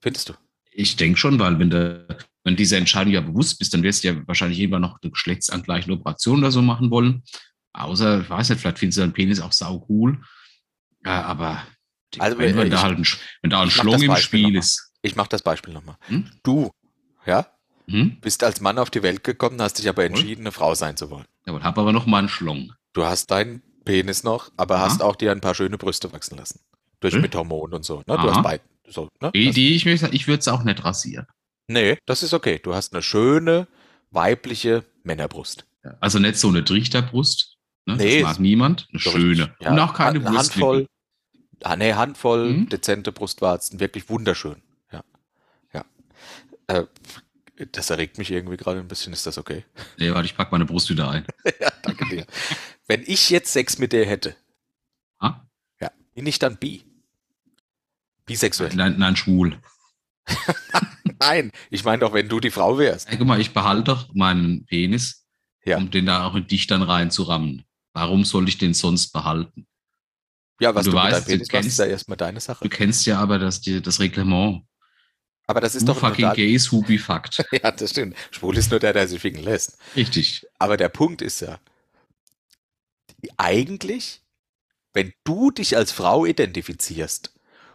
Findest du? ich denke schon, weil wenn du wenn diese Entscheidung ja bewusst bist, dann wirst du ja wahrscheinlich irgendwann noch eine geschlechtsangleichende Operation oder so machen wollen. Außer, ich weiß nicht, vielleicht findest du deinen Penis auch sau cool. Ja, aber Also, wenn, ich- da halt ein, wenn da ein Schlong im Spiel nochmal. ist. Ich mache das Beispiel nochmal. Hm? Du, ja, Hm? bist als Mann auf die Welt gekommen, hast dich aber entschieden, eine Frau sein zu wollen. Ja, hab aber noch mal einen Schlong. Du hast deinen Penis noch, aber Aha. hast auch dir ein paar schöne Brüste wachsen lassen. Durch Hm? mit Hormonen und so. Ne? Du Aha. hast beide. So, ne? Die, die ich, mir- ich würde es auch nicht rasieren. nee, das ist okay. Du hast eine schöne, weibliche Männerbrust. Also nicht so eine Trichterbrust. Ne? Nee, das mag niemand. Eine schöne. ja, Und auch keine eine Handvoll, Brustwippe. ah, nee, Handvoll Mhm. dezente Brustwarzen. Wirklich wunderschön. Ja. Ja. Äh, das erregt mich irgendwie gerade ein bisschen. Ist das okay? Nee, warte, ich pack meine Brust wieder ein. ja, danke dir. Wenn ich jetzt Sex mit dir hätte, Ah? ja, bin ich dann bi? Bisexuell. Nein, nein, schwul. Nein, ich meine doch, wenn du die Frau wärst. Ey, guck mal, ich behalte doch meinen Penis, Ja. um den da auch in dich dann reinzurammen. Warum soll ich den sonst behalten? Ja, was Du du, mit weißt, deinem du Penis ist kennst- ja erstmal deine Sache. Du kennst ja aber das, die, das Reglement. Aber das ist Who doch fucking total, gays, who be fucked. Ja, das stimmt. Schwul ist nur der, der sich ficken lässt. Richtig. Aber der Punkt ist ja, eigentlich, wenn du dich als Frau identifizierst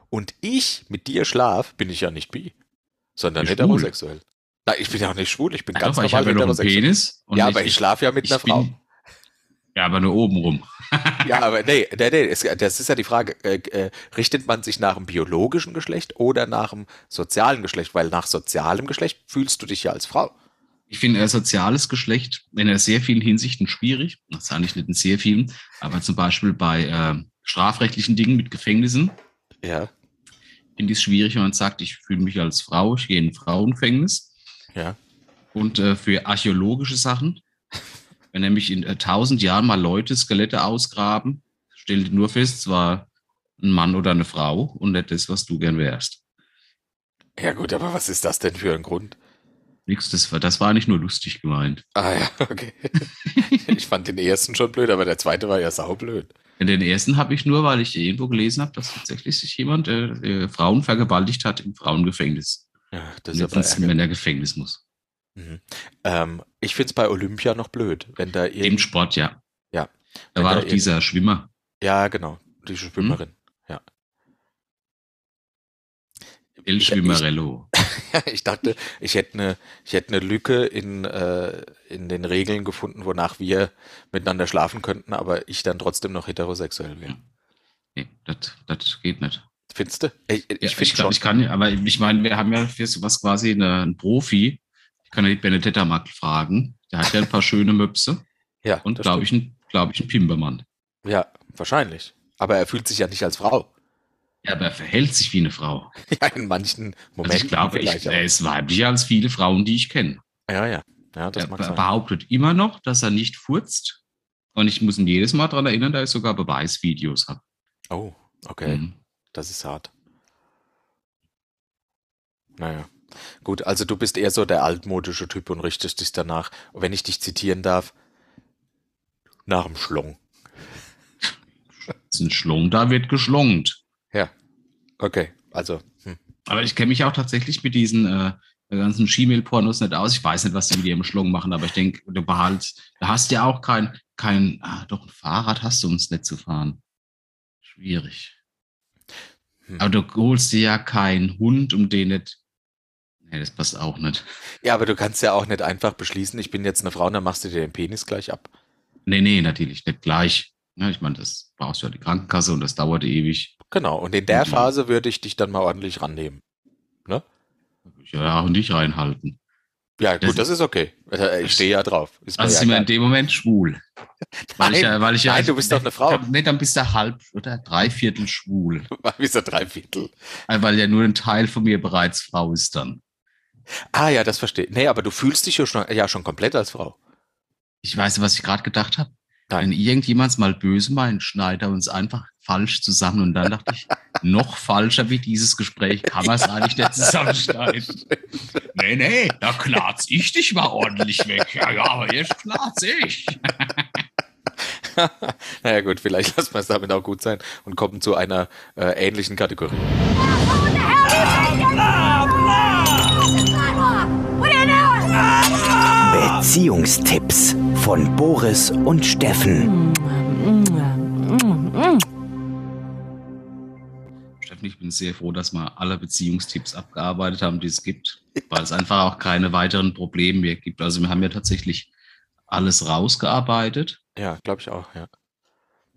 und ich mit dir schlaf, bin ich ja nicht bi, sondern heterosexuell. Nein, ich bin ja auch nicht schwul, ich bin Ja, ganz ich normal habe ja noch einen heterosexuell. Penis. und Ja, aber ich schlafe ja mit einer bin- Frau. Ja, aber nur oben rum. Ja, aber nee, nee, nee das ist ja die Frage, äh, äh, richtet man sich nach dem biologischen Geschlecht oder nach dem sozialen Geschlecht? Weil nach sozialem Geschlecht fühlst du dich ja als Frau. Ich finde ein soziales Geschlecht in sehr vielen Hinsichten schwierig. Das sage ich nicht in sehr vielen, aber zum Beispiel bei äh, strafrechtlichen Dingen mit Gefängnissen Ja, finde ich es schwierig, wenn man sagt, ich fühle mich als Frau, ich gehe in ein Frauengefängnis. ja. Und äh, für archäologische Sachen, wenn nämlich in äh, tausend Jahren mal Leute Skelette ausgraben, stellen die nur fest, es war ein Mann oder eine Frau und nicht das, was du gern wärst. Ja gut, aber was ist das denn für ein Grund? Nix, das war, das war nicht nur lustig gemeint. Ah ja, okay. ich fand den ersten schon blöd, aber der zweite war ja saublöd. In den ersten habe ich nur, weil ich irgendwo gelesen habe, dass tatsächlich sich jemand äh, äh, Frauen vergewaltigt hat im Frauengefängnis. Ja, das ist aber ins. Männergefängnis muss. Mhm. Ähm, ich finde es bei Olympia noch blöd, wenn da Im irgend... Sport, ja. Ja. Da war da doch dieser Schwimmer. Ja, genau, die Schwimmerin. El Ich- Schwimmerello. ich dachte, ich hätte eine, ich hätte eine Lücke in, äh, in den Regeln gefunden, wonach wir miteinander schlafen könnten, aber ich dann trotzdem noch heterosexuell wäre. Nee, das das geht nicht. Findest du? Ich, ich, ja, ich glaube, ich kann, aber ich meine, wir haben ja für sowas quasi eine, einen Profi. Kann ja die Benedetta mal fragen. Der hat ja ein paar schöne Möpse. Ja. Und glaube ich, ein, glaub ich, ein Pimpermann. Ja, wahrscheinlich. Aber er fühlt sich ja nicht als Frau. Ja, aber er verhält sich wie eine Frau. Ja, in manchen Momenten. Also ich glaube, ich, er ist weiblicher als viele Frauen, die ich kenne. Ja, ja. ja das er behauptet immer noch, dass er nicht furzt. Und ich muss ihn jedes Mal daran erinnern, dass ich sogar Beweisvideos habe. Oh, okay. Mhm. Das ist hart. Naja. Gut, also du bist eher so der altmodische Typ und richtest dich danach, wenn ich dich zitieren darf, nach dem Schlong. Das ist ein Schlong, da wird geschlongt. Ja, okay, also. Hm. Aber ich kenne mich auch tatsächlich mit diesen äh, ganzen Schiemel-Pornos nicht aus. Ich weiß nicht, was die mit ihrem Schlong machen, aber ich denke, du behaltst, da hast ja auch kein, kein, ah, doch ein Fahrrad hast du, um ins Netz zu fahren. Schwierig. Hm. Aber du holst dir ja keinen Hund, um den nicht. Nee, das passt auch nicht. Ja, aber du kannst ja auch nicht einfach beschließen, ich bin jetzt eine Frau und dann machst du dir den Penis gleich ab. Nee, nee, natürlich nicht gleich. Ja, ich meine, das brauchst du ja die Krankenkasse und das dauert ewig. Genau, und in der und Phase würde ich dich dann mal ordentlich rannehmen. Ne? Ja, und dich reinhalten. Ja, gut, das, das ist okay. Ich stehe ja drauf. Ist also sind wir in dem Moment schwul. Weil nein, ich, weil ich nein, ja, du bist doch eine Frau. Nee, dann bist du halb oder dreiviertel schwul. bist du dreiviertel? Weil ja nur ein Teil von mir bereits Frau ist dann. Ah ja, das verstehe. Nee, aber du fühlst dich ja schon, ja schon komplett als Frau. Ich weiß, was ich gerade gedacht habe. Wenn irgendjemand mal böse meint, schneidet er uns einfach falsch zusammen. Und dann dachte ich, noch falscher wie dieses Gespräch kann man es eigentlich nicht zusammenschneiden. nee, nee, da knarz ich dich mal ordentlich weg. Ja, ja, aber jetzt knarz ich. naja gut, vielleicht lassen wir es damit auch gut sein und kommen zu einer äh, ähnlichen Kategorie. Beziehungstipps von Boris und Steffen. Steffen, ich bin sehr froh, dass wir alle Beziehungstipps abgearbeitet haben, die es gibt, weil es einfach auch keine weiteren Probleme mehr gibt. Also wir haben ja tatsächlich alles rausgearbeitet. Ja, glaube ich auch, ja.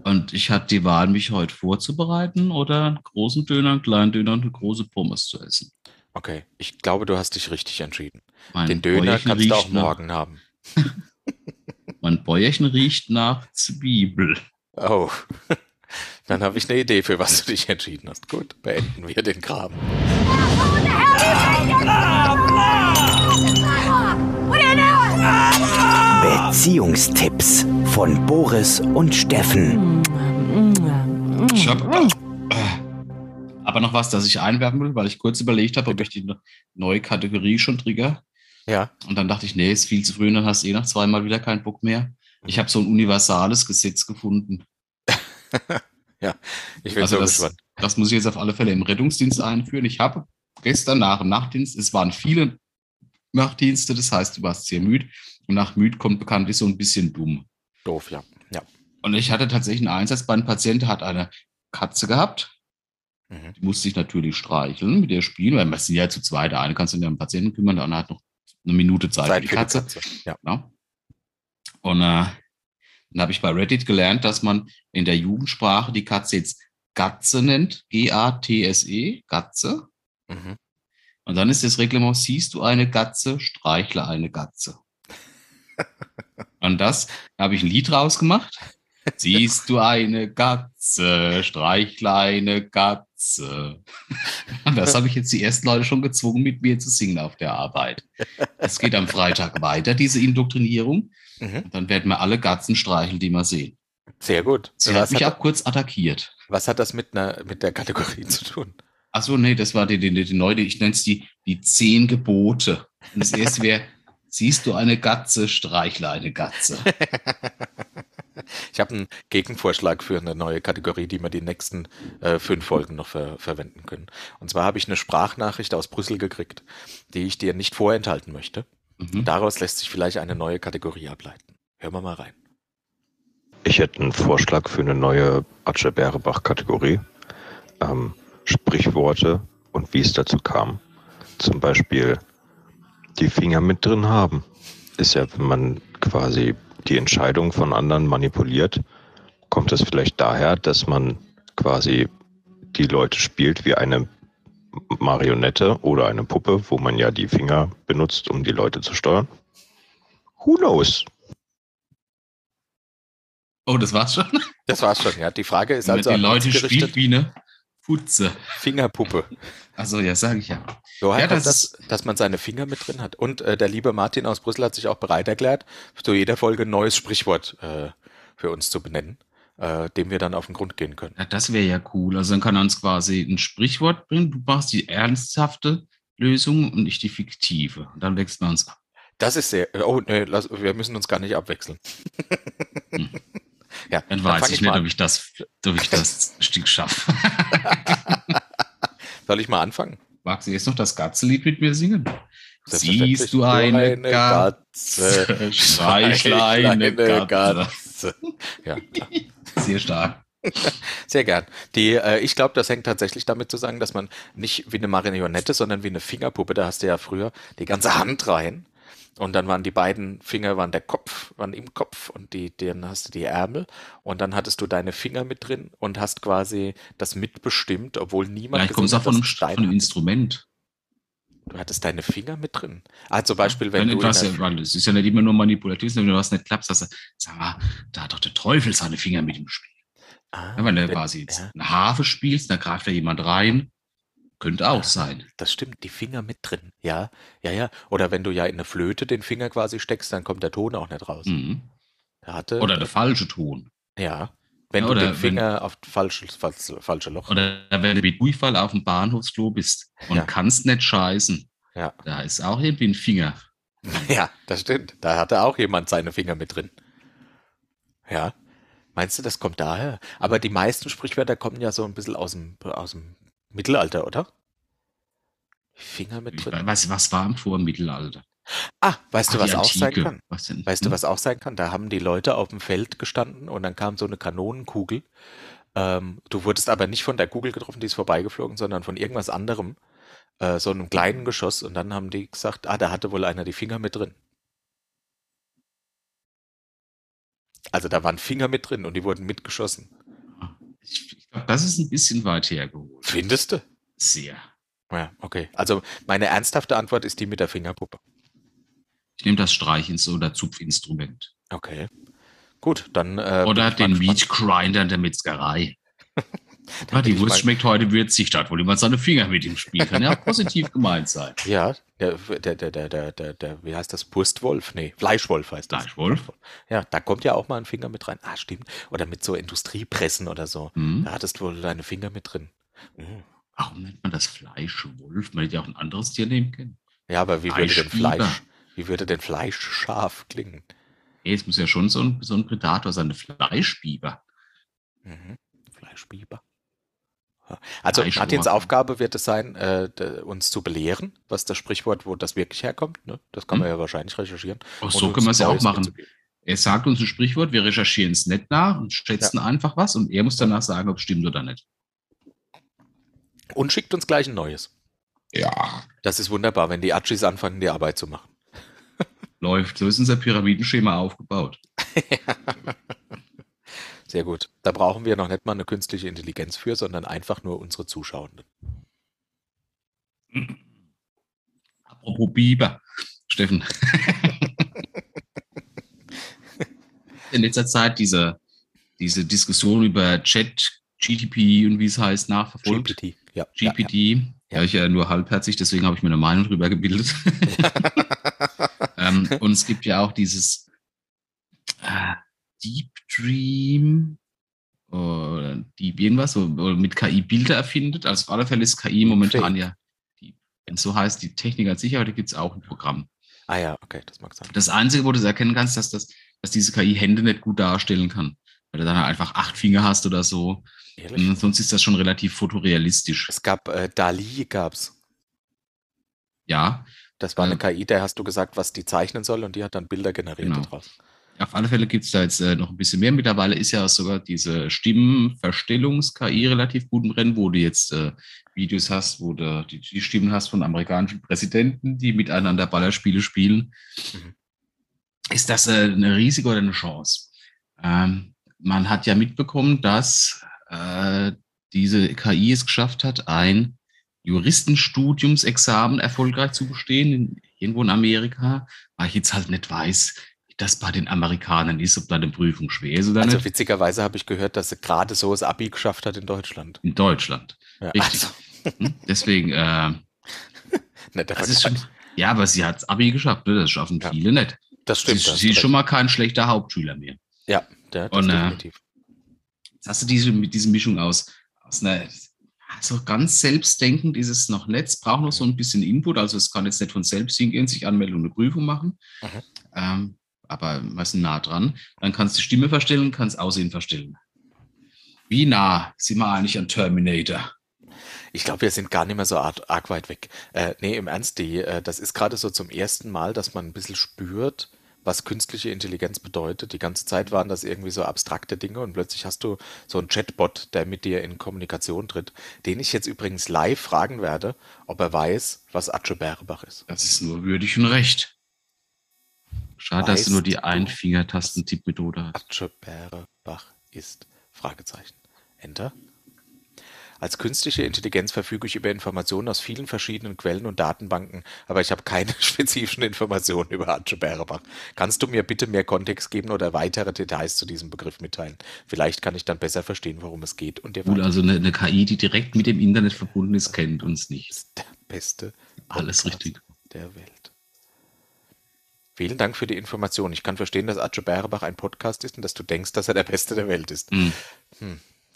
Und ich hatte die Wahl, mich heute vorzubereiten oder einen großen Döner, einen kleinen Döner und eine große Pommes zu essen. Okay, ich glaube, du hast dich richtig entschieden. Mein Den Döner Bäuerchen kannst du auch morgen nach... haben. mein Bäuerchen riecht nach Zwiebel. Oh, dann habe ich eine Idee, für was du dich entschieden hast. Gut, beenden wir den Kram. Beziehungstipps von Boris und Steffen. Ich habe äh, aber noch was, das ich einwerfen will, weil ich kurz überlegt habe, ob ich die neue Kategorie schon trigger. Ja. Und dann dachte ich, nee, ist viel zu früh und dann hast du eh nach zweimal wieder keinen Bock mehr. Ich habe so ein universales Gesetz gefunden. ja, ich bin also so das, gespannt. Das muss ich jetzt auf alle Fälle im Rettungsdienst einführen. Ich habe gestern nach dem Nachtdienst, es waren viele Nachtdienste, das heißt, du warst sehr müde. Und nach müde kommt bekanntlich so ein bisschen dumm. Doof, ja. ja. Und ich hatte tatsächlich einen Einsatz bei einem Patienten, hat eine Katze gehabt. Mhm. Die musste sich natürlich streicheln, mit der spielen, weil wir sind ja zu zweit. Der eine kannst du ja um den Patienten kümmern, der andere hat noch eine Minute Zeit, Zeit für die Katze. Die Katze. Ja. ja. Und äh, dann habe ich bei Reddit gelernt, dass man in der Jugendsprache die Katze jetzt Gatze nennt, G-A-T-S-E, Gatze. Mhm. Und dann ist das Reglement, siehst du eine Gatze, streichle eine Gatze. Und das habe ich ein Lied rausgemacht. Siehst du eine Katze, streichle eine Katze. Und das habe ich jetzt die ersten Leute schon gezwungen, mit mir zu singen auf der Arbeit. Es geht am Freitag weiter, diese Indoktrinierung. Mhm. Dann werden wir alle Gatzen streicheln, die wir sehen. Sehr gut. Sie was hat mich auch kurz attackiert. Was hat das mit, einer, mit der Kategorie zu tun? Achso, nee, das war die, die, die neue, ich nenne es die, die zehn Gebote. Und das erste wäre, siehst du eine Gatze, streichle eine Gatze. Ich habe einen Gegenvorschlag für eine neue Kategorie, die wir die nächsten äh, fünf Folgen noch ver verwenden können. Und zwar habe ich eine Sprachnachricht aus Brüssel gekriegt, die ich dir nicht vorenthalten möchte. Mhm. Daraus lässt sich vielleicht eine neue Kategorie ableiten. Hören wir mal rein. Ich hätte einen Vorschlag für eine neue Atsche Bärebach-Kategorie. Ähm, Sprichworte und wie es dazu kam. Zum Beispiel die Finger mit drin haben. Ist ja, wenn man quasi die Entscheidung von anderen manipuliert, kommt es vielleicht daher, dass man quasi die Leute spielt wie eine Marionette oder eine Puppe, wo man ja die Finger benutzt, um die Leute zu steuern. Who knows? Oh, das war's schon. Das war's schon, ja. Die Frage ist also die Leute spielt wie eine Putze. Fingerpuppe. Also ja, sage ich ja. Woher Ja, kommt das das, dass man seine Finger mit drin hat? Und äh, der liebe Martin aus Brüssel hat sich auch bereit erklärt, zu jeder Folge ein neues Sprichwort äh, für uns zu benennen, äh, dem wir dann auf den Grund gehen können. Ja, das wäre ja cool. Also dann kann er uns quasi ein Sprichwort bringen. Du machst die ernsthafte Lösung und ich die fiktive. Und dann wechseln wir uns ab. Das ist sehr. Oh, nee, lass, wir müssen uns gar nicht abwechseln. Hm. ja, Dann fang weiß ich nicht, mal ob ich das, ob ich das Stück schaffe. Soll ich mal anfangen? Magst du jetzt noch das Gatze-Lied mit mir singen? Siehst du eine, Gatze, Katze, Schleichleine Gatze. Katze. Ja, klar. Sehr stark. Sehr gern. Die, äh, ich glaube, das hängt tatsächlich damit zusammen, dass man nicht wie eine Marionette, sondern wie eine Fingerpuppe, da hast du ja früher die ganze Hand rein. Und dann waren die beiden Finger, waren der Kopf, waren im Kopf und die, dann hast du die Ärmel und dann hattest du deine Finger mit drin und hast quasi das mitbestimmt, obwohl niemand Vielleicht kommt es auch von einem, von einem. Instrument. Du hattest deine Finger mit drin. Ah, zum Beispiel, wenn Wenn du etwas, ja, es ist ja nicht immer nur manipulativ, sondern wenn was nicht klappt, sagst du, sag mal, da hat doch der Teufel seine Finger mit im Spiel. ah, Ja, wenn du quasi jetzt ja. eine Harfe spielst, da greift da jemand rein. Könnte auch sein. Das stimmt, die Finger mit drin. Ja, ja, ja. Oder wenn du ja in eine Flöte den Finger quasi steckst, dann kommt der Ton auch nicht raus. Mhm. Da hatte, Oder der falsche Ton. ja. Wenn Ja, du den wenn- Finger auf falsches, falsches, falsche Loch. Oder wenn du mit Durchfall auf dem Bahnhofsklo bist und Ja. kannst nicht scheißen. Ja. Da ist auch irgendwie ein Finger. Ja, das stimmt. Da hatte auch jemand seine Finger mit drin. Ja. Meinst du, das kommt daher? Aber die meisten Sprichwörter kommen ja so ein bisschen aus dem, aus dem Mittelalter, oder? Finger mit drin. weiß, was war im Vormittelalter? Ah, weißt du, Ah, was die auch sein kann? Was? Weißt du, Hm? was auch sein kann? Da haben die Leute auf dem Feld gestanden und dann kam so eine Kanonenkugel. Ähm, du wurdest aber nicht von der Kugel getroffen, die ist vorbeigeflogen, sondern von irgendwas anderem, äh, so einem kleinen Geschoss. Und dann haben die gesagt, ah, da hatte wohl einer die Finger mit drin. Also da waren Finger mit drin und die wurden mitgeschossen. Ich, ich glaube, das ist ein bisschen weit hergeholt. Findest du? Sehr. Ja, okay. Also meine ernsthafte Antwort ist die mit der Fingerpuppe. Ich nehme das Streichinstrument oder Zupfinstrument. Okay. Gut, dann. Äh, Oder den. Meat Grinder in der Metzgerei. Bin die Wurst schmeckt heute würzig, da hat wohl jemand seine Finger mit im Spiel. Kann ja auch positiv gemeint sein. Ja, der, der, der, der, der, der, wie heißt das? Wurstwolf? Nee, Fleischwolf heißt das. Fleischwolf. Ja, da kommt ja auch mal ein Finger mit rein. Ah, stimmt. Oder mit so Industriepressen oder so. Hm? Da hattest du wohl deine Finger mit drin. Hm. Warum nennt man das Fleischwolf? Man hätte ja auch ein anderes Tier nehmen können. Ja, aber wie würde denn. Fleisch, wie würde denn Fleischschaf klingen? Nee, es muss ja schon so ein, so ein Predator sein, eine Fleischbiber. Mhm. Fleischbiber. Ja. Also Fleischrohr. Martins Aufgabe wird es sein, äh, uns zu belehren, was das Sprichwort, wo das wirklich herkommt. Ne? Das kann Hm. man ja wahrscheinlich recherchieren. Und so können wir es ja auch machen. Er sagt uns ein Sprichwort, wir recherchieren es nicht nach und schätzen einfach was und er muss danach sagen, ob es stimmt oder nicht. Und schickt uns gleich ein neues. Ja. Das ist wunderbar, wenn die Achis anfangen, die Arbeit zu machen. Läuft. So ist unser Pyramidenschema aufgebaut. Sehr gut. Da brauchen wir noch nicht mal eine künstliche Intelligenz für, sondern einfach nur unsere Zuschauenden. Apropos Biber. Steffen. In letzter Zeit diese, diese Diskussion über Chat, GTP und wie es heißt, nachverfolgt. GPT. Ja. ja, GPT. Ja, ich ja nur halbherzig, deswegen habe ich mir eine Meinung drüber gebildet. ähm, und es gibt ja auch dieses äh, Deep Dream oder Deep irgendwas, wo, wo mit KI Bilder erfindet. Also auf alle Fälle ist KI momentan ja, die, wenn es so heißt, die Technik als Sicherheit, gibt es auch ein Programm. Ah ja, okay, das mag sein. Das Einzige, wo du es erkennen kannst, dass, das, dass diese KI Hände nicht gut darstellen kann. Weil du dann halt einfach acht Finger hast oder so. Ehrlich? Und sonst ist das schon relativ fotorealistisch. Es gab äh, Dali gab's. Ja, Das war eine Ähm. KI, der hast du gesagt, was die zeichnen soll und die hat dann Bilder generiert Genau. daraus. Auf alle Fälle gibt es da jetzt äh, noch ein bisschen mehr. Mittlerweile ist ja sogar diese Stimmenverstellungs-KI relativ gut im Rennen, wo du jetzt äh, Videos hast, wo du die, die Stimmen hast von amerikanischen Präsidenten, die miteinander Ballerspiele spielen. Mhm. Ist das äh, eine Risiko oder eine Chance? Ähm, man hat ja mitbekommen, dass äh, diese KI es geschafft hat, ein Juristenstudiumsexamen erfolgreich zu bestehen, in, irgendwo in Amerika, weil ich jetzt halt nicht weiß, das bei den Amerikanern ist, ob da eine Prüfung schwer ist oder Also nicht. witzigerweise habe ich gehört, dass sie gerade so das Abi geschafft hat in Deutschland. In Deutschland. Ja, Richtig. also, Hm? Deswegen, äh, netter das ist schon, ja, aber sie hat Abi geschafft, ne? das schaffen Ja. viele nicht. das Sie, stimmt. ist- da hast sie ist schon mal kein schlechter Hauptschüler mehr. Ja, ja das Und, äh, definitiv. Jetzt hast du diese, mit diese Mischung aus, aus einer, so ganz selbstdenkend ist es noch nicht. Es braucht noch so ein bisschen Input. Also es kann jetzt nicht von selbst hingehen, sich anmelden und eine Prüfung machen. Mhm. Ähm, aber wir sind nah dran. Dann kannst du die Stimme verstellen, kannst Aussehen verstellen. Wie nah sind wir eigentlich an Terminator? Ich glaube, wir sind gar nicht mehr so arg, arg weit weg. Äh, nee, im Ernst, die, äh, das ist gerade so zum ersten Mal, dass man ein bisschen spürt, was künstliche Intelligenz bedeutet. Die ganze Zeit waren das irgendwie so abstrakte Dinge und plötzlich hast du so einen Chatbot, der mit dir in Kommunikation tritt, den ich jetzt übrigens live fragen werde, ob er weiß, was Atsche Bärebach ist. Das ist nur würdig und recht. Schade, dass du nur die Einfinger-Tastentipp-Methode hast. Atsche Bärebach ist? Fragezeichen. Enter. Als künstliche Intelligenz verfüge ich über Informationen aus vielen verschiedenen Quellen und Datenbanken, aber ich habe keine spezifischen Informationen über Atsche Bärebach. Kannst du mir bitte mehr Kontext geben oder weitere Details zu diesem Begriff mitteilen? Vielleicht kann ich dann besser verstehen, worum es geht und dir Gut, also eine, eine KI, die direkt mit dem Internet verbunden ist, kennt uns nicht. ist der beste Alles Podcast richtig. der Welt. Vielen Dank für die Information. Ich kann verstehen, dass Atsche Bärebach ein Podcast ist und dass du denkst, dass er der beste der Welt ist. Hm,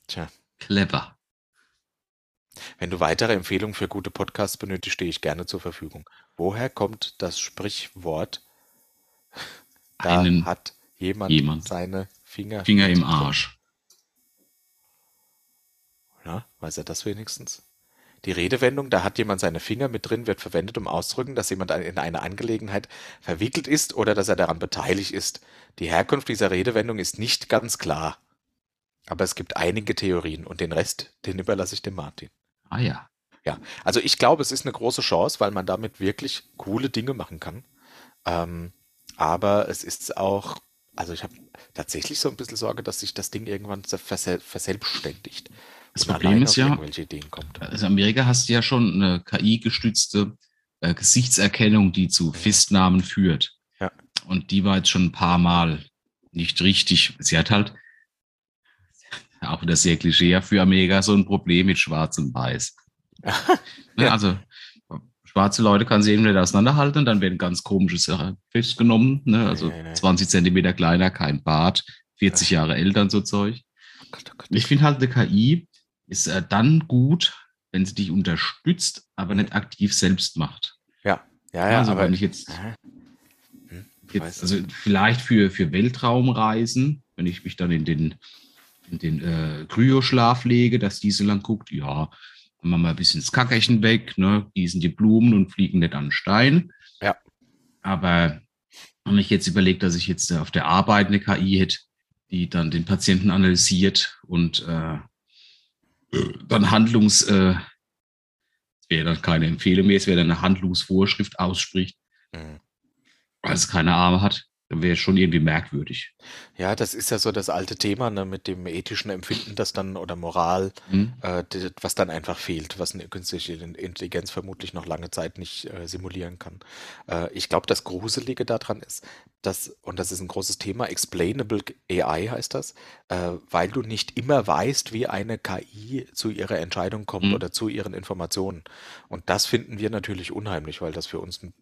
Tja. clever. Wenn du weitere Empfehlungen für gute Podcasts benötigst, stehe ich gerne zur Verfügung. Woher kommt das Sprichwort, da Einen hat jemand, jemand. seine Finger, Finger im? Arsch. Ja, weiß er das wenigstens? Die Redewendung, da hat jemand seine Finger mit drin, wird verwendet, um auszudrücken, dass jemand in eine Angelegenheit verwickelt ist oder dass er daran beteiligt ist. Die Herkunft dieser Redewendung ist nicht ganz klar. Aber es gibt einige Theorien und den Rest, den überlasse ich dem Martin. Ah ja. Ja, also ich glaube, es ist eine große Chance, weil man damit wirklich coole Dinge machen kann. Ähm, aber es ist auch, also ich habe tatsächlich so ein bisschen Sorge, dass sich das Ding irgendwann versel verselbstständigt. Das Problem ist ja- irgendwelche Ideen kommt. Also Amerika hast du ja schon eine KI-gestützte äh, Gesichtserkennung, die zu Festnahmen führt. Ja. Und die war jetzt schon ein paar Mal nicht richtig. Sie hat halt auch wieder sehr klischee für Amerika so ein Problem mit Schwarz und Weiß. Ja. Also schwarze Leute kann sie eben nicht auseinanderhalten und dann werden ganz komische Sachen festgenommen. Ne? Also Nee, nee. 20 Zentimeter kleiner, kein Bart, 40 Jahre älter und so Zeug. Oh oh Gott. Ich finde halt, eine KI ist äh, dann gut, wenn sie dich unterstützt, aber nicht aktiv selbst macht. Ja, ja, ja, also aber wenn ich jetzt. Hm, jetzt also vielleicht für, für Weltraumreisen, wenn ich mich dann in den, in den äh, Kryoschlaf lege, dass die so lang guckt, ja, machen wir ein bisschen das Kackerchen weg, ne, gießen die Blumen und fliegen nicht an Stein. Ja. Aber wenn ich jetzt überlege, dass ich jetzt auf der Arbeit eine KI hätte, die dann den Patienten analysiert und äh, dann Handlungs, äh, wäre dann keine Empfehlung mehr, es wäre dann eine Handlungsvorschrift ausspricht, Hm. weil es keine Arme hat, dann wäre schon irgendwie merkwürdig. Ja, das ist ja so das alte Thema ne, mit dem ethischen Empfinden, das dann oder Moral, Hm? äh, was dann einfach fehlt, was eine künstliche Intelligenz vermutlich noch lange Zeit nicht äh, simulieren kann. Äh, ich glaube, das Gruselige daran ist, dass, und das ist ein großes Thema, Explainable AI heißt das, äh, weil du nicht immer weißt, wie eine KI zu ihrer Entscheidung kommt Mhm. oder zu ihren Informationen. Und das finden wir natürlich unheimlich, weil das für uns ein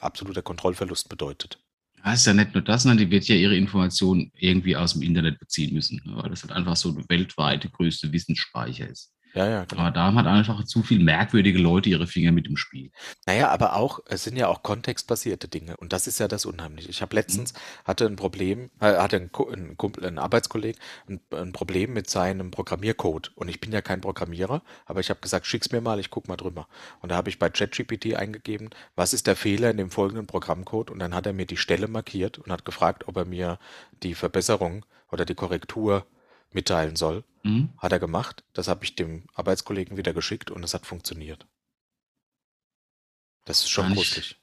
absoluter Kontrollverlust bedeutet. Ja, ist ja nicht nur das, sondern die wird ja ihre Informationen irgendwie aus dem Internet beziehen müssen, weil das halt einfach so der weltweite größte Wissensspeicher ist. Ja, ja, genau. Aber da haben halt einfach zu viele merkwürdige Leute ihre Finger mit im Spiel. Naja, aber auch, es sind ja auch kontextbasierte Dinge und das ist ja das Unheimliche. Ich habe letztens, hatte ein Problem, äh, hatte ein, ein, Kumpel, ein Arbeitskollege ein, ein Problem mit seinem Programmiercode und ich bin ja kein Programmierer, aber ich habe gesagt, schick's mir mal, ich guck mal drüber. Und da habe ich bei ChatGPT eingegeben, was ist der Fehler in dem folgenden Programmcode und dann hat er mir die Stelle markiert und hat gefragt, ob er mir die Verbesserung oder die Korrektur mitteilen soll. Mhm. Hat er gemacht, das habe ich dem Arbeitskollegen wieder geschickt und es hat funktioniert. Das ist schon gruselig.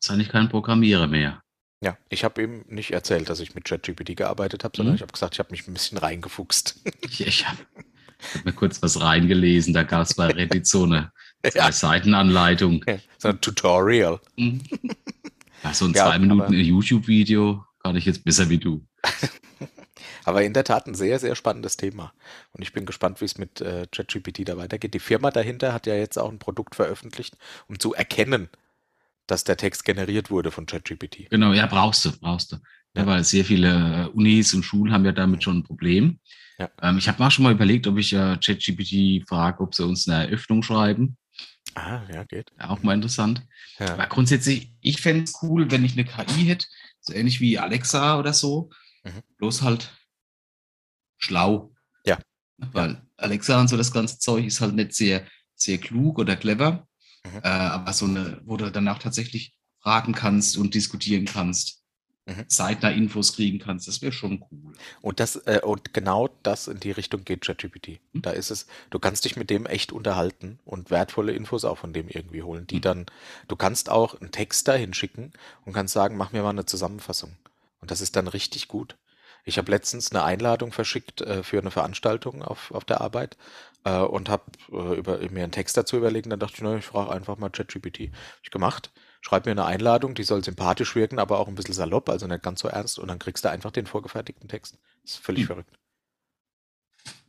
Ist eigentlich kein Programmierer mehr. Ja, ich habe ihm nicht erzählt, dass ich mit ChatGPT gearbeitet habe, sondern Mhm. ich habe gesagt, ich habe mich ein bisschen reingefuchst. Ich, ich habe habe mir kurz was reingelesen, da gab es bei Reddit so eine Ja. Seitenanleitung. So ein Tutorial. Mhm. Ja, so ein Ja, zwei Minuten YouTube-Video kann ich jetzt besser wie du. Aber in der Tat ein sehr, sehr spannendes Thema. Und ich bin gespannt, wie es mit äh, ChatGPT da weitergeht. Die Firma dahinter hat ja jetzt auch ein Produkt veröffentlicht, um zu erkennen, dass der Text generiert wurde von ChatGPT. Genau, ja, brauchst du, brauchst du. Ja, Ja. weil sehr viele äh, Unis und Schulen haben ja damit schon ein Problem. Ja. Ähm, ich habe auch schon mal überlegt, ob ich äh, ChatGPT frage, ob sie uns eine Eröffnung schreiben. Ah, ja, geht. Ja, auch mal interessant. Ja. Aber grundsätzlich, ich fände es cool, wenn ich eine KI hätte, so ähnlich wie Alexa oder so, Mhm. bloß halt schlau. Ja. Weil Alexa und so das ganze Zeug ist halt nicht sehr, sehr klug oder clever, Mhm. äh, aber so eine, wo du danach tatsächlich fragen kannst und diskutieren kannst, Mhm. zeitnah Infos kriegen kannst, das wäre schon cool. Und das, äh, und genau das in die Richtung geht ChatGPT. Hm. Da ist es, du kannst dich mit dem echt unterhalten und wertvolle Infos auch von dem irgendwie holen, die Hm. dann, du kannst auch einen Text dahin schicken und kannst sagen, mach mir mal eine Zusammenfassung. Und das ist dann richtig gut. Ich habe letztens eine Einladung verschickt äh, für eine Veranstaltung auf, auf der Arbeit äh, und habe äh, mir einen Text dazu überlegt. Und dann dachte ich, na, ich frage einfach mal ChatGPT. Hab ich gemacht. Schreib mir eine Einladung, die soll sympathisch wirken, aber auch ein bisschen salopp, also nicht ganz so ernst. Und dann kriegst du einfach den vorgefertigten Text. Das ist völlig Hm. verrückt.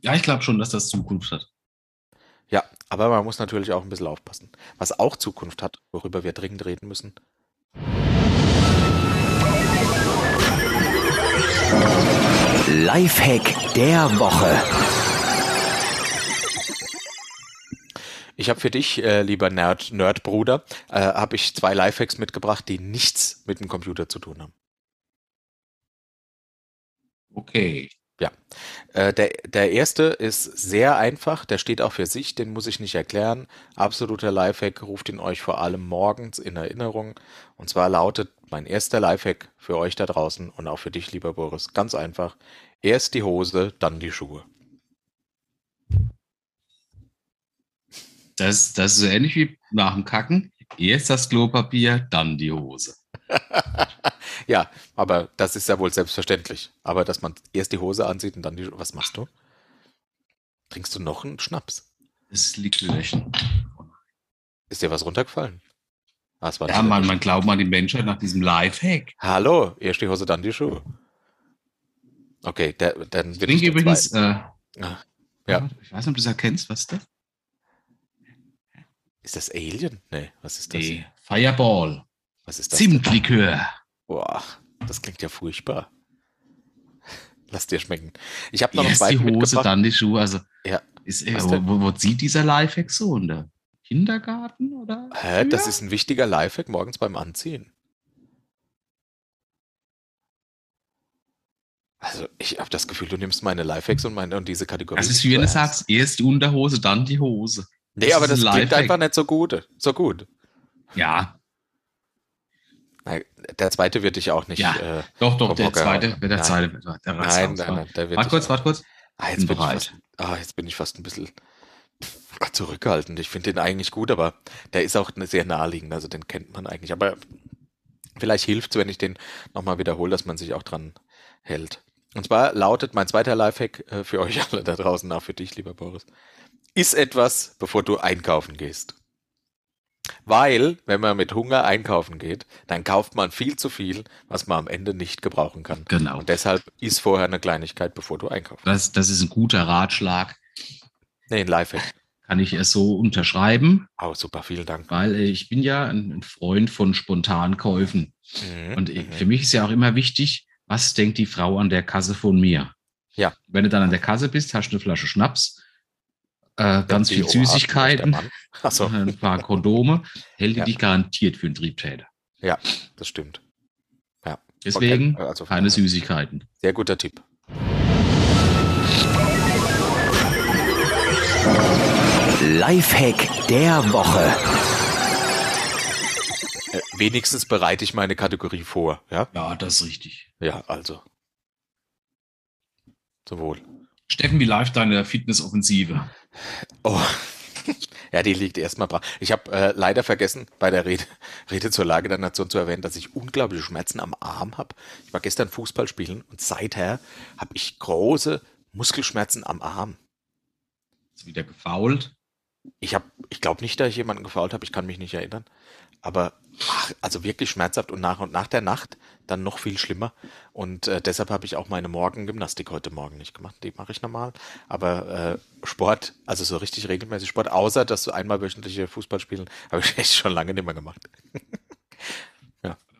Ja, ich glaube schon, dass das Zukunft hat. Ja, aber man muss natürlich auch ein bisschen aufpassen. Was auch Zukunft hat, worüber wir dringend reden müssen. Lifehack der Woche. Ich habe für dich, äh, lieber Nerd, Nerdbruder, äh, habe ich zwei Lifehacks mitgebracht, die nichts mit dem Computer zu tun haben. Okay. Äh, der, der erste ist sehr einfach, der steht auch für sich, den muss ich nicht erklären. Absoluter Lifehack, ruft ihn euch vor allem morgens in Erinnerung. Und zwar lautet mein erster Lifehack für euch da draußen und auch für dich, lieber Boris, ganz einfach. Erst die Hose, dann die Schuhe. Das, das ist so ähnlich wie nach dem Kacken. Erst das Klopapier, dann die Hose. Ja, aber das ist ja wohl selbstverständlich. Aber dass man erst die Hose ansieht und dann die Schuhe. Was machst du? Trinkst du noch einen Schnaps? Das liegt löchen. Ist dir was runtergefallen? Ah, es Ja, man, man glaubt an die Menschheit nach diesem Lifehack. Hallo, erst die Hose, dann die Schuhe. Okay, der, dann Ich wird trinke übrigens, äh, Ah, ja. ich weiß nicht, ob du das erkennst, was ist das? Ist das Alien? Nee, was ist das? Nee, Fireball. Was ist das? Zimtlikör. Boah, das klingt ja furchtbar. Lass dir schmecken. Ich habe noch Erst die zweiten Hose, mitgebracht. dann die Schuhe. Also, Ja. ist, äh, wo, wo, zieht dieser Lifehack so? In der Kindergarten oder? Hä, das ist ein wichtiger Lifehack morgens beim Anziehen. Also, ich habe das Gefühl, du nimmst meine Lifehacks und, meine, und diese Kategorie. Das ist wie wenn du sagst, erst die Unterhose, dann die Hose. Nee, aber ist das klingt einfach nicht so gut. So gut. Ja, Der zweite wird dich auch nicht. Ja, Äh, doch, doch, der Hocker zweite, der Nein. zweite, der, nein, nein, wa? nein, der wird Warte kurz, warte kurz. Ah, jetzt Bin bin, ich bereit. fast, ah, jetzt bin ich fast ein bisschen zurückhaltend. Ich finde den eigentlich gut, aber der ist auch sehr naheliegend. Also den kennt man eigentlich. Aber vielleicht hilft es, wenn ich den nochmal wiederhole, dass man sich auch dran hält. Und zwar lautet mein zweiter Lifehack äh, für euch alle da draußen, auch für dich, lieber Boris. Iss etwas, bevor du einkaufen gehst. Weil, wenn man mit Hunger einkaufen geht, dann kauft man viel zu viel, was man am Ende nicht gebrauchen kann. Genau. Und deshalb iss vorher eine Kleinigkeit, bevor du einkaufst. Das, das ist ein guter Ratschlag. Nee, ein Lifehack. Kann ich es so unterschreiben, Oh, super, vielen Dank. weil äh, ich bin ja ein Freund von Spontankäufen. Mhm, Und ich, mhm. für mich ist ja auch immer wichtig, was denkt die Frau an der Kasse von mir? Ja. Wenn du dann an der Kasse bist, hast du eine Flasche Schnaps, äh, ganz viel der Süßigkeiten, so, ein paar Kondome, hält die Ja. dich garantiert für einen Triebtäter. das stimmt. Deswegen Okay, also keine. Süßigkeiten. Sehr guter Tipp. Lifehack der Woche. Äh, wenigstens bereite ich meine Kategorie vor. Ja, Ja, das ist richtig. ja, also. Sowohl. Steffen, wie läuft deine Fitnessoffensive? Oh. Ja, die liegt erstmal brach. Ich habe äh, leider vergessen, bei der Rede, Rede zur Lage der Nation zu erwähnen, dass ich unglaubliche Schmerzen am Arm habe. Ich war gestern Fußball spielen und seither habe ich große Muskelschmerzen am Arm. Ist wieder gefault. Ich habe, ich glaube nicht, dass ich jemanden gefault habe, ich kann mich nicht erinnern. Aber ach, also wirklich schmerzhaft und nach und nach der Nacht dann noch viel schlimmer. Und äh, deshalb habe ich auch meine Morgengymnastik heute Morgen nicht gemacht. Die mache ich normal. Aber äh, Sport, also so richtig regelmäßig Sport, außer dass du einmal wöchentliche Fußball spielen, habe ich echt schon lange nicht mehr gemacht.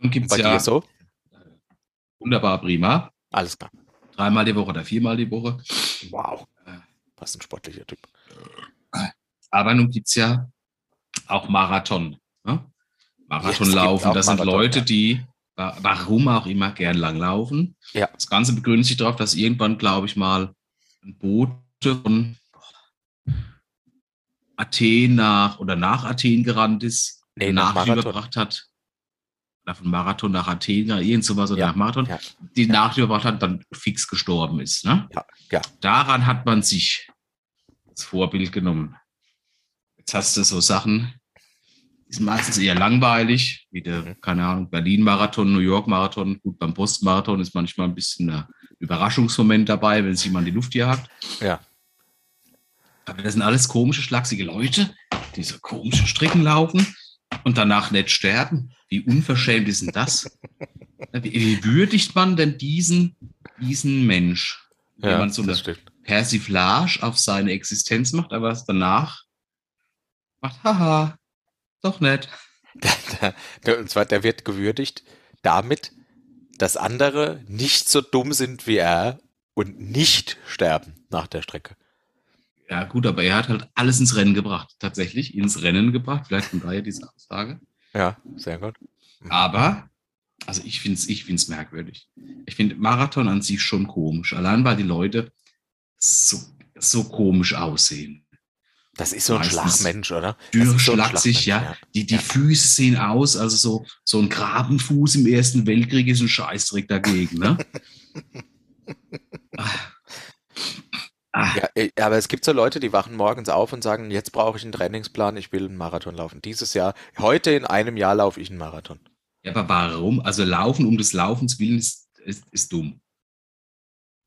Dann gibt Bei es ja dir so? wunderbar prima. Alles klar. Dreimal die Woche oder viermal die Woche. Wow. Was ein sportlicher Typ. Aber nun gibt es ja auch Marathon. Ne? Marathon laufen, das sind Marathon, Leute, ja. die wa- warum auch immer gern langlaufen. Ja. Das Ganze begründet sich darauf, dass irgendwann, glaube ich, mal ein Boot von Athen nach oder nach Athen gerannt ist, Nee, nach überbracht hat. Oder von Marathon nach Athen, irgend sowas oder Ja, nach Marathon, ja. die Nachricht überbracht hat, dann fix gestorben ist. Ne? Ja, ja. Daran hat man sich als Vorbild genommen. Jetzt hast du so Sachen, sind meistens eher langweilig, wie der, Mhm. keine Ahnung, Berlin-Marathon, New York-Marathon. Gut, beim Post-Marathon ist manchmal ein bisschen ein Überraschungsmoment dabei, wenn sich jemand in die Luft jagt. Ja. Aber das sind alles komische, schlachsige Leute, die so komische Strecken laufen und danach nicht sterben. Wie unverschämt ist denn das? Wie, wie würdigt man denn diesen, diesen Mensch? Wenn Ja, man so eine. Persiflage auf seine Existenz macht, aber es danach macht, haha, doch nicht. Und zwar, der wird gewürdigt damit, dass andere nicht so dumm sind wie er und nicht sterben nach der Strecke. Ja, gut, aber er hat halt alles ins Rennen gebracht. Tatsächlich ins Rennen gebracht. Vielleicht von daher diese Aussage. Ja, sehr gut. Aber, also ich finde es ich find's merkwürdig. Ich finde Marathon an sich schon komisch. Allein weil die Leute so, so komisch aussehen. Das ist so ein Schlagmensch, oder? Das Dürr, ist so ja. Die, die Ja. Füße sehen aus, also so, so ein Grabenfuß im Ersten Weltkrieg ist ein Scheißdreck dagegen, ne? ah. Ah, Ja, äh, aber es gibt so Leute, die wachen morgens auf und sagen, jetzt brauche ich einen Trainingsplan, ich will einen Marathon laufen. Dieses Jahr, heute in einem Jahr laufe ich einen Marathon. Ja, aber warum? Also Laufen um des Laufens willen ist, ist, ist dumm.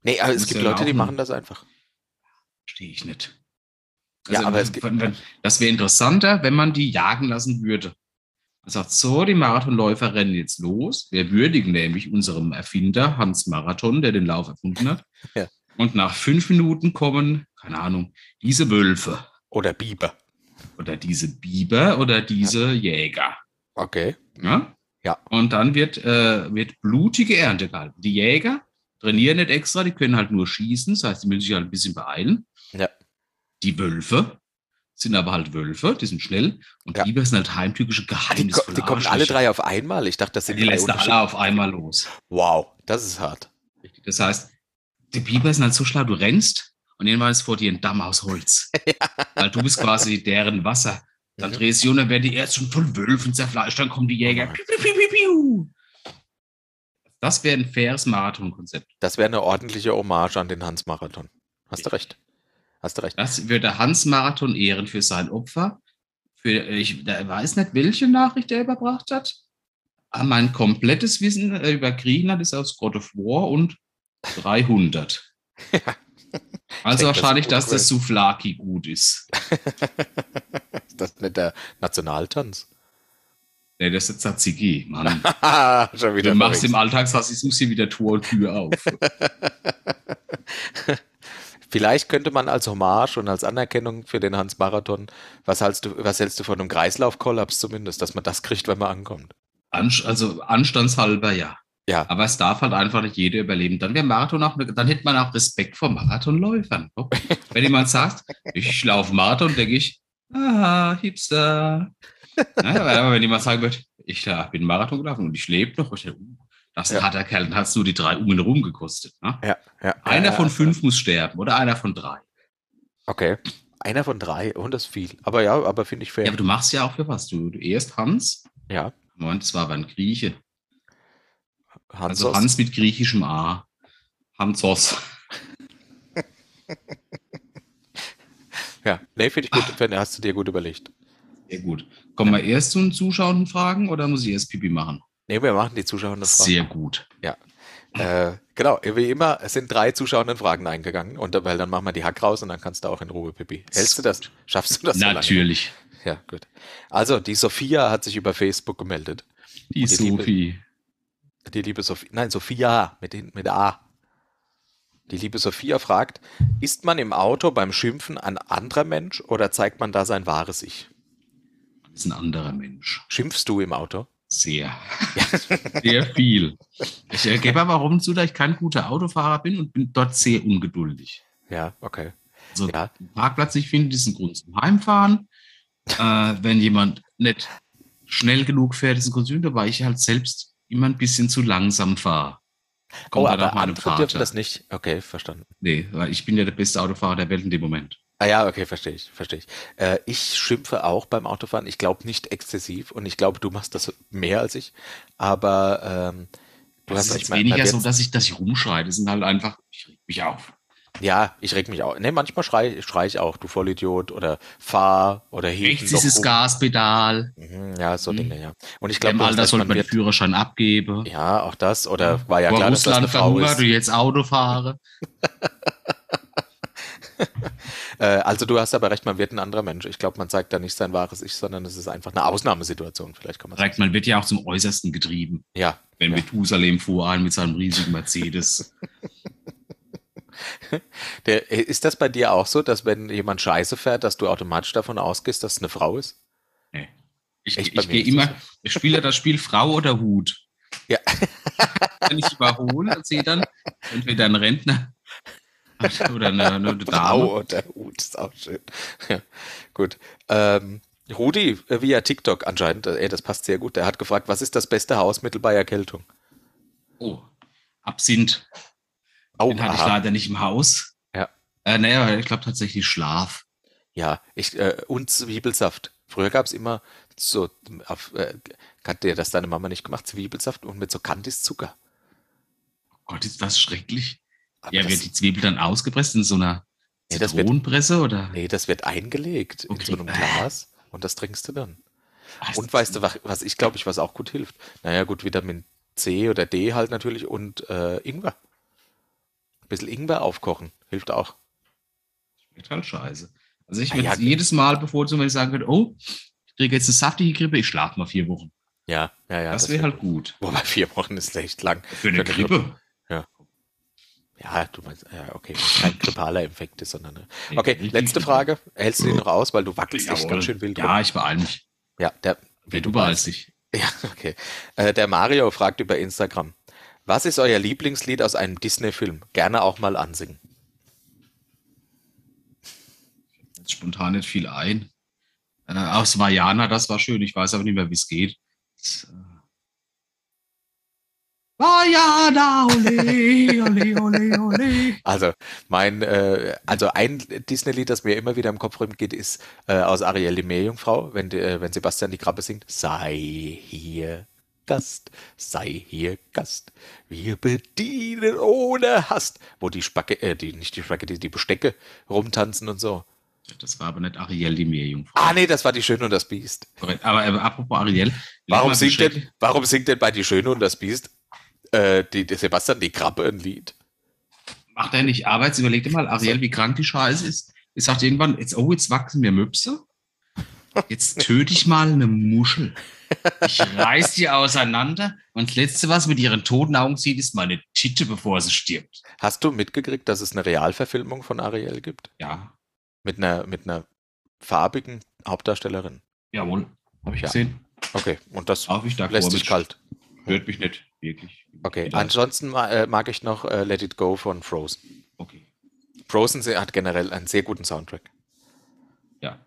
Nee, aber es gibt Leute, die laufen. machen das einfach. Verstehe ich nicht. Ja, aber wenn, wenn, das wäre interessanter, wenn man die jagen lassen würde. Man sagt so, die Marathonläufer rennen jetzt los. Wir würdigen nämlich unserem Erfinder Hans Marathon, der den Lauf erfunden hat. Ja. Und nach fünf Minuten kommen, keine Ahnung, diese Wölfe Oder Biber. oder diese Biber oder diese Jäger. Okay. Ja? Ja. Und dann wird, äh, wird blutige Ernte gehalten. Die Jäger trainieren nicht extra, die können halt nur schießen, das heißt, die müssen sich halt ein bisschen beeilen. Ja. Die Wölfe sind aber halt Wölfe, die sind schnell. Und Ja. Biber sind halt heimtückische Die, Geheimnisse. ko- die kommen alle drei auf einmal. Ich dachte, das sind Die drei lässt unterschiedliche- alle auf einmal los. Wow, das ist hart. Das heißt, die Biber sind halt so schlau, du rennst und irgendwann ist vor dir ein Damm aus Holz. Weil du bist quasi deren Wasser. Dann Mhm. drehst du und dann werden die erst schon von Wölfen zerfleischt, dann kommen die Jäger. Oh piu, piu, piu. Das wäre ein faires Marathonkonzept. Das wäre eine ordentliche Hommage an den Hans-Marathon. Hast du recht. Hast du recht. Das würde Hans Marathon ehren für sein Opfer. Für, ich der weiß nicht, welche Nachricht er überbracht hat. Aber mein komplettes Wissen äh, über Griechenland ist aus God of War und 300. Also denke, das wahrscheinlich, gut dass das. Souflaki gut ist. Ist das nicht der Nationaltanz? Nee, das ist der Tzatziki, Mann. Schon wieder Du machst im. Alltagsrassismus hier wieder Tor und Tür auf. Vielleicht könnte man als Hommage und als Anerkennung für den Hans-Marathon, was hältst du, was hältst du von einem Kreislaufkollaps zumindest, dass man das kriegt, wenn man ankommt? Also anstandshalber ja. Ja, Aber es darf halt einfach nicht jeder überleben. Dann wäre Marathon auch, eine, dann hätte man auch Respekt vor Marathonläufern. Wenn jemand sagt, ich laufe Marathon, denke ich, ah, Hipster. Ja, aber wenn jemand sagen wird, ich bin Marathon gelaufen und ich lebe noch, ich denke, uh, das Ja. harter Kerl, dann hast du die drei um ihn herum gekostet. Ne? ja, ja. Einer ja, von ja. fünf muss sterben oder einer von drei. Okay. Einer von drei, und das ist viel. Aber ja, aber finde ich fair. Ja, aber du machst ja auch für was. Du, du erst Hans, Ja, Moment, das war aber ein Grieche. Hans, Also Hans mit griechischem A. Hansos. Ja, nee, finde ich gut. Finde- Hast du dir gut überlegt. Sehr gut. Kommen wir erst zu den zuschauenden Fragen oder muss ich erst Pipi machen? Nee, wir machen die Zuschauer eine Frage. Sehr gut. Äh, genau, wie immer, es sind drei zuschauenden Fragen eingegangen. Und weil dann machen wir die Hack raus und dann kannst du auch in Ruhe, Pippi. Hältst du das? Schaffst du das? so? Natürlich. Ja, gut. Also, die Sophia hat sich über Facebook gemeldet. Die die Liebe- Sophie. Die liebe Sophia, nein, Sophia mit, den, mit A. Die liebe Sophia fragt, ist man im Auto beim Schimpfen ein anderer Mensch oder zeigt man da sein wahres Ich? ist ein anderer Mensch. Schimpfst du im Auto? Sehr. sehr viel. Ich äh, gebe aber warum zu, dass ich kein guter Autofahrer bin und bin dort sehr ungeduldig. Ja, okay. Also Ja. einen Parkplatz nicht finden, ist ein Grund zum Heimfahren. Äh, wenn jemand nicht schnell genug fährt, ist ein Grund, weil ich halt selbst immer ein bisschen zu langsam fahre. Kommt oh, aber andere dürfen Vater. das nicht. Okay, verstanden. Nee, weil ich bin ja der beste Autofahrer der Welt in dem Moment. Ah ja, okay, verstehe ich, verstehe ich. Äh, ich schimpfe auch beim Autofahren. Ich glaube nicht exzessiv und ich glaube, du machst das mehr als ich. Aber ähm, du Das hast ist jetzt weniger man so, dass ich, dass ich rumschreie. Das sind halt einfach, ich reg mich auf. Ja, ich reg mich auch. Ne, manchmal schrei, schrei ich auch, du Vollidiot oder fahr oder heb Rechts ist das rum. Gaspedal. Mhm, Ja, so Mhm. Dinge, ja. Und ich glaube, Alter recht, sollte man man den wird, Führerschein abgeben. ja, auch das. Oder war ja Vor klar, dass das eine Russland Frau verhungert, ist. du jetzt Auto fahre. Äh, also du hast aber recht, man wird ein anderer Mensch. Ich glaube, man zeigt da nicht sein wahres Ich, sondern es ist einfach eine Ausnahmesituation. Vielleicht kann man. Direkt, man wird ja auch zum Äußersten getrieben. Ja, Wenn Ja. Methusalem fuhr ein mit seinem riesigen Mercedes. Der, äh, ist das bei dir auch so, dass wenn jemand Scheiße fährt, dass du automatisch davon ausgehst, dass es eine Frau ist? Nee. Ich, ich mir gehe immer, so. ich spiele das Spiel Frau oder Hut. Ja. Wenn ich überhole, sehe dann entweder ein Rentner oder eine, eine Dame. Frau oder Hut, ist auch schön. Ja, gut. Ähm, Rudi äh, via TikTok anscheinend, äh, ey, das passt sehr gut. Der hat gefragt, was ist das beste Hausmittel bei Erkältung? Oh, Absinth. Oh, Den hatte ich aha. leider nicht im Haus. Ja. Äh, naja, ich glaube tatsächlich Schlaf. Ja, ich, äh, und Zwiebelsaft. Früher gab es immer so, auf, äh, hat dir das deine Mama nicht gemacht, Zwiebelsaft und mit so Kandiszucker. Gott, ist das schrecklich. Aber Ja, das, wird die Zwiebel dann ausgepresst in so einer Nee, das wird- Zitronenpresse oder? nee, das wird eingelegt in Okay. so einem Glas und das trinkst du dann. Was? Und weißt du, was, was ich glaube, ich, was auch gut hilft? Naja, gut, Vitamin C oder D halt natürlich und äh, Ingwer. Ein bisschen Ingwer aufkochen, hilft auch. Schmeckt halt scheiße. Also ich Ah, würde ja. jedes Mal bevorzugen, wenn ich sagen könnte, oh, ich kriege jetzt eine saftige Grippe, ich schlafe mal vier Wochen. Ja, ja, ja. das wär wäre halt gut. Wobei vier Wochen ist echt lang. Für eine Für eine Grippe. Ja, du meinst, ja, okay, kein grippaler Infekt ist, sondern. Nee, Okay, letzte Frage. Hältst du die noch aus, weil du wackelst Jawohl. ganz schön wild Ja, rum. ich beeile mich. Ja, der, Wer du beeilst dich. Ja, okay. Äh, der Mario fragt über Instagram. Was ist euer Lieblingslied aus einem Disney-Film? Gerne auch mal ansingen. Jetzt spontan nicht viel ein. Äh, aus Vajana, das war schön. Ich weiß aber nicht mehr, wie es geht. Das, äh Vajana, ole, ole, ole, ole. Also, mein, äh, also ein Disney-Lied, das mir immer wieder im Kopf rumgeht, ist äh, aus Ariel die Meerjungfrau, wenn, äh, wenn Sebastian die Krabbe singt. Sei hier Gast, sei hier Gast, wir bedienen ohne Hast. Wo die Spacke, äh, die, nicht die Spacke, die, die Bestecke rumtanzen und so. Das war aber nicht Ariel, die Meerjungfrau. Ah, nee, das war die Schöne und das Biest. Aber, aber apropos Ariel. Warum singt, denn, warum singt denn bei Die Schöne und das Biest äh, die, der Sebastian die Krabbe ein Lied? Macht er nicht Arbeit? Überleg dir mal, Ariel, wie krank die Scheiße ist. Ich sagt irgendwann, jetzt, oh, jetzt wachsen mir Möpse. Jetzt töte ich mal eine Muschel. Ich reiß die auseinander und das Letzte, was mit ihren toten Augen sieht, ist meine Titte, bevor sie stirbt. Hast du mitgekriegt, dass es eine Realverfilmung von Ariel gibt? Ja, Mit einer, mit einer farbigen Hauptdarstellerin. jawohl. Habe ich Ja. gesehen. Okay, und das Darf ich da lässt sich kalt. Hört mich nicht wirklich. Okay, ansonsten äh, mag ich noch äh, Let It Go von Frozen. Okay. Frozen hat generell einen sehr guten Soundtrack. Ja.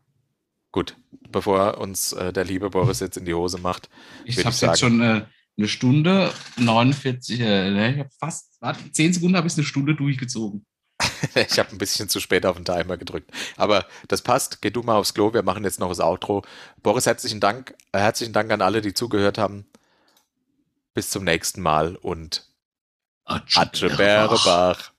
Gut, bevor uns äh, der liebe Boris jetzt in die Hose macht. Ich habe jetzt schon eine Stunde 49, äh, ne, ich habe fast, warte, 10 Sekunden habe ich eine Stunde durchgezogen. Ich habe ein bisschen zu spät auf den Timer gedrückt. Aber das passt. Geh du mal aufs Klo. Wir machen jetzt noch das Outro. Boris, herzlichen Dank. Herzlichen Dank an alle, die zugehört haben. Bis zum nächsten Mal und Atsche Bärebach.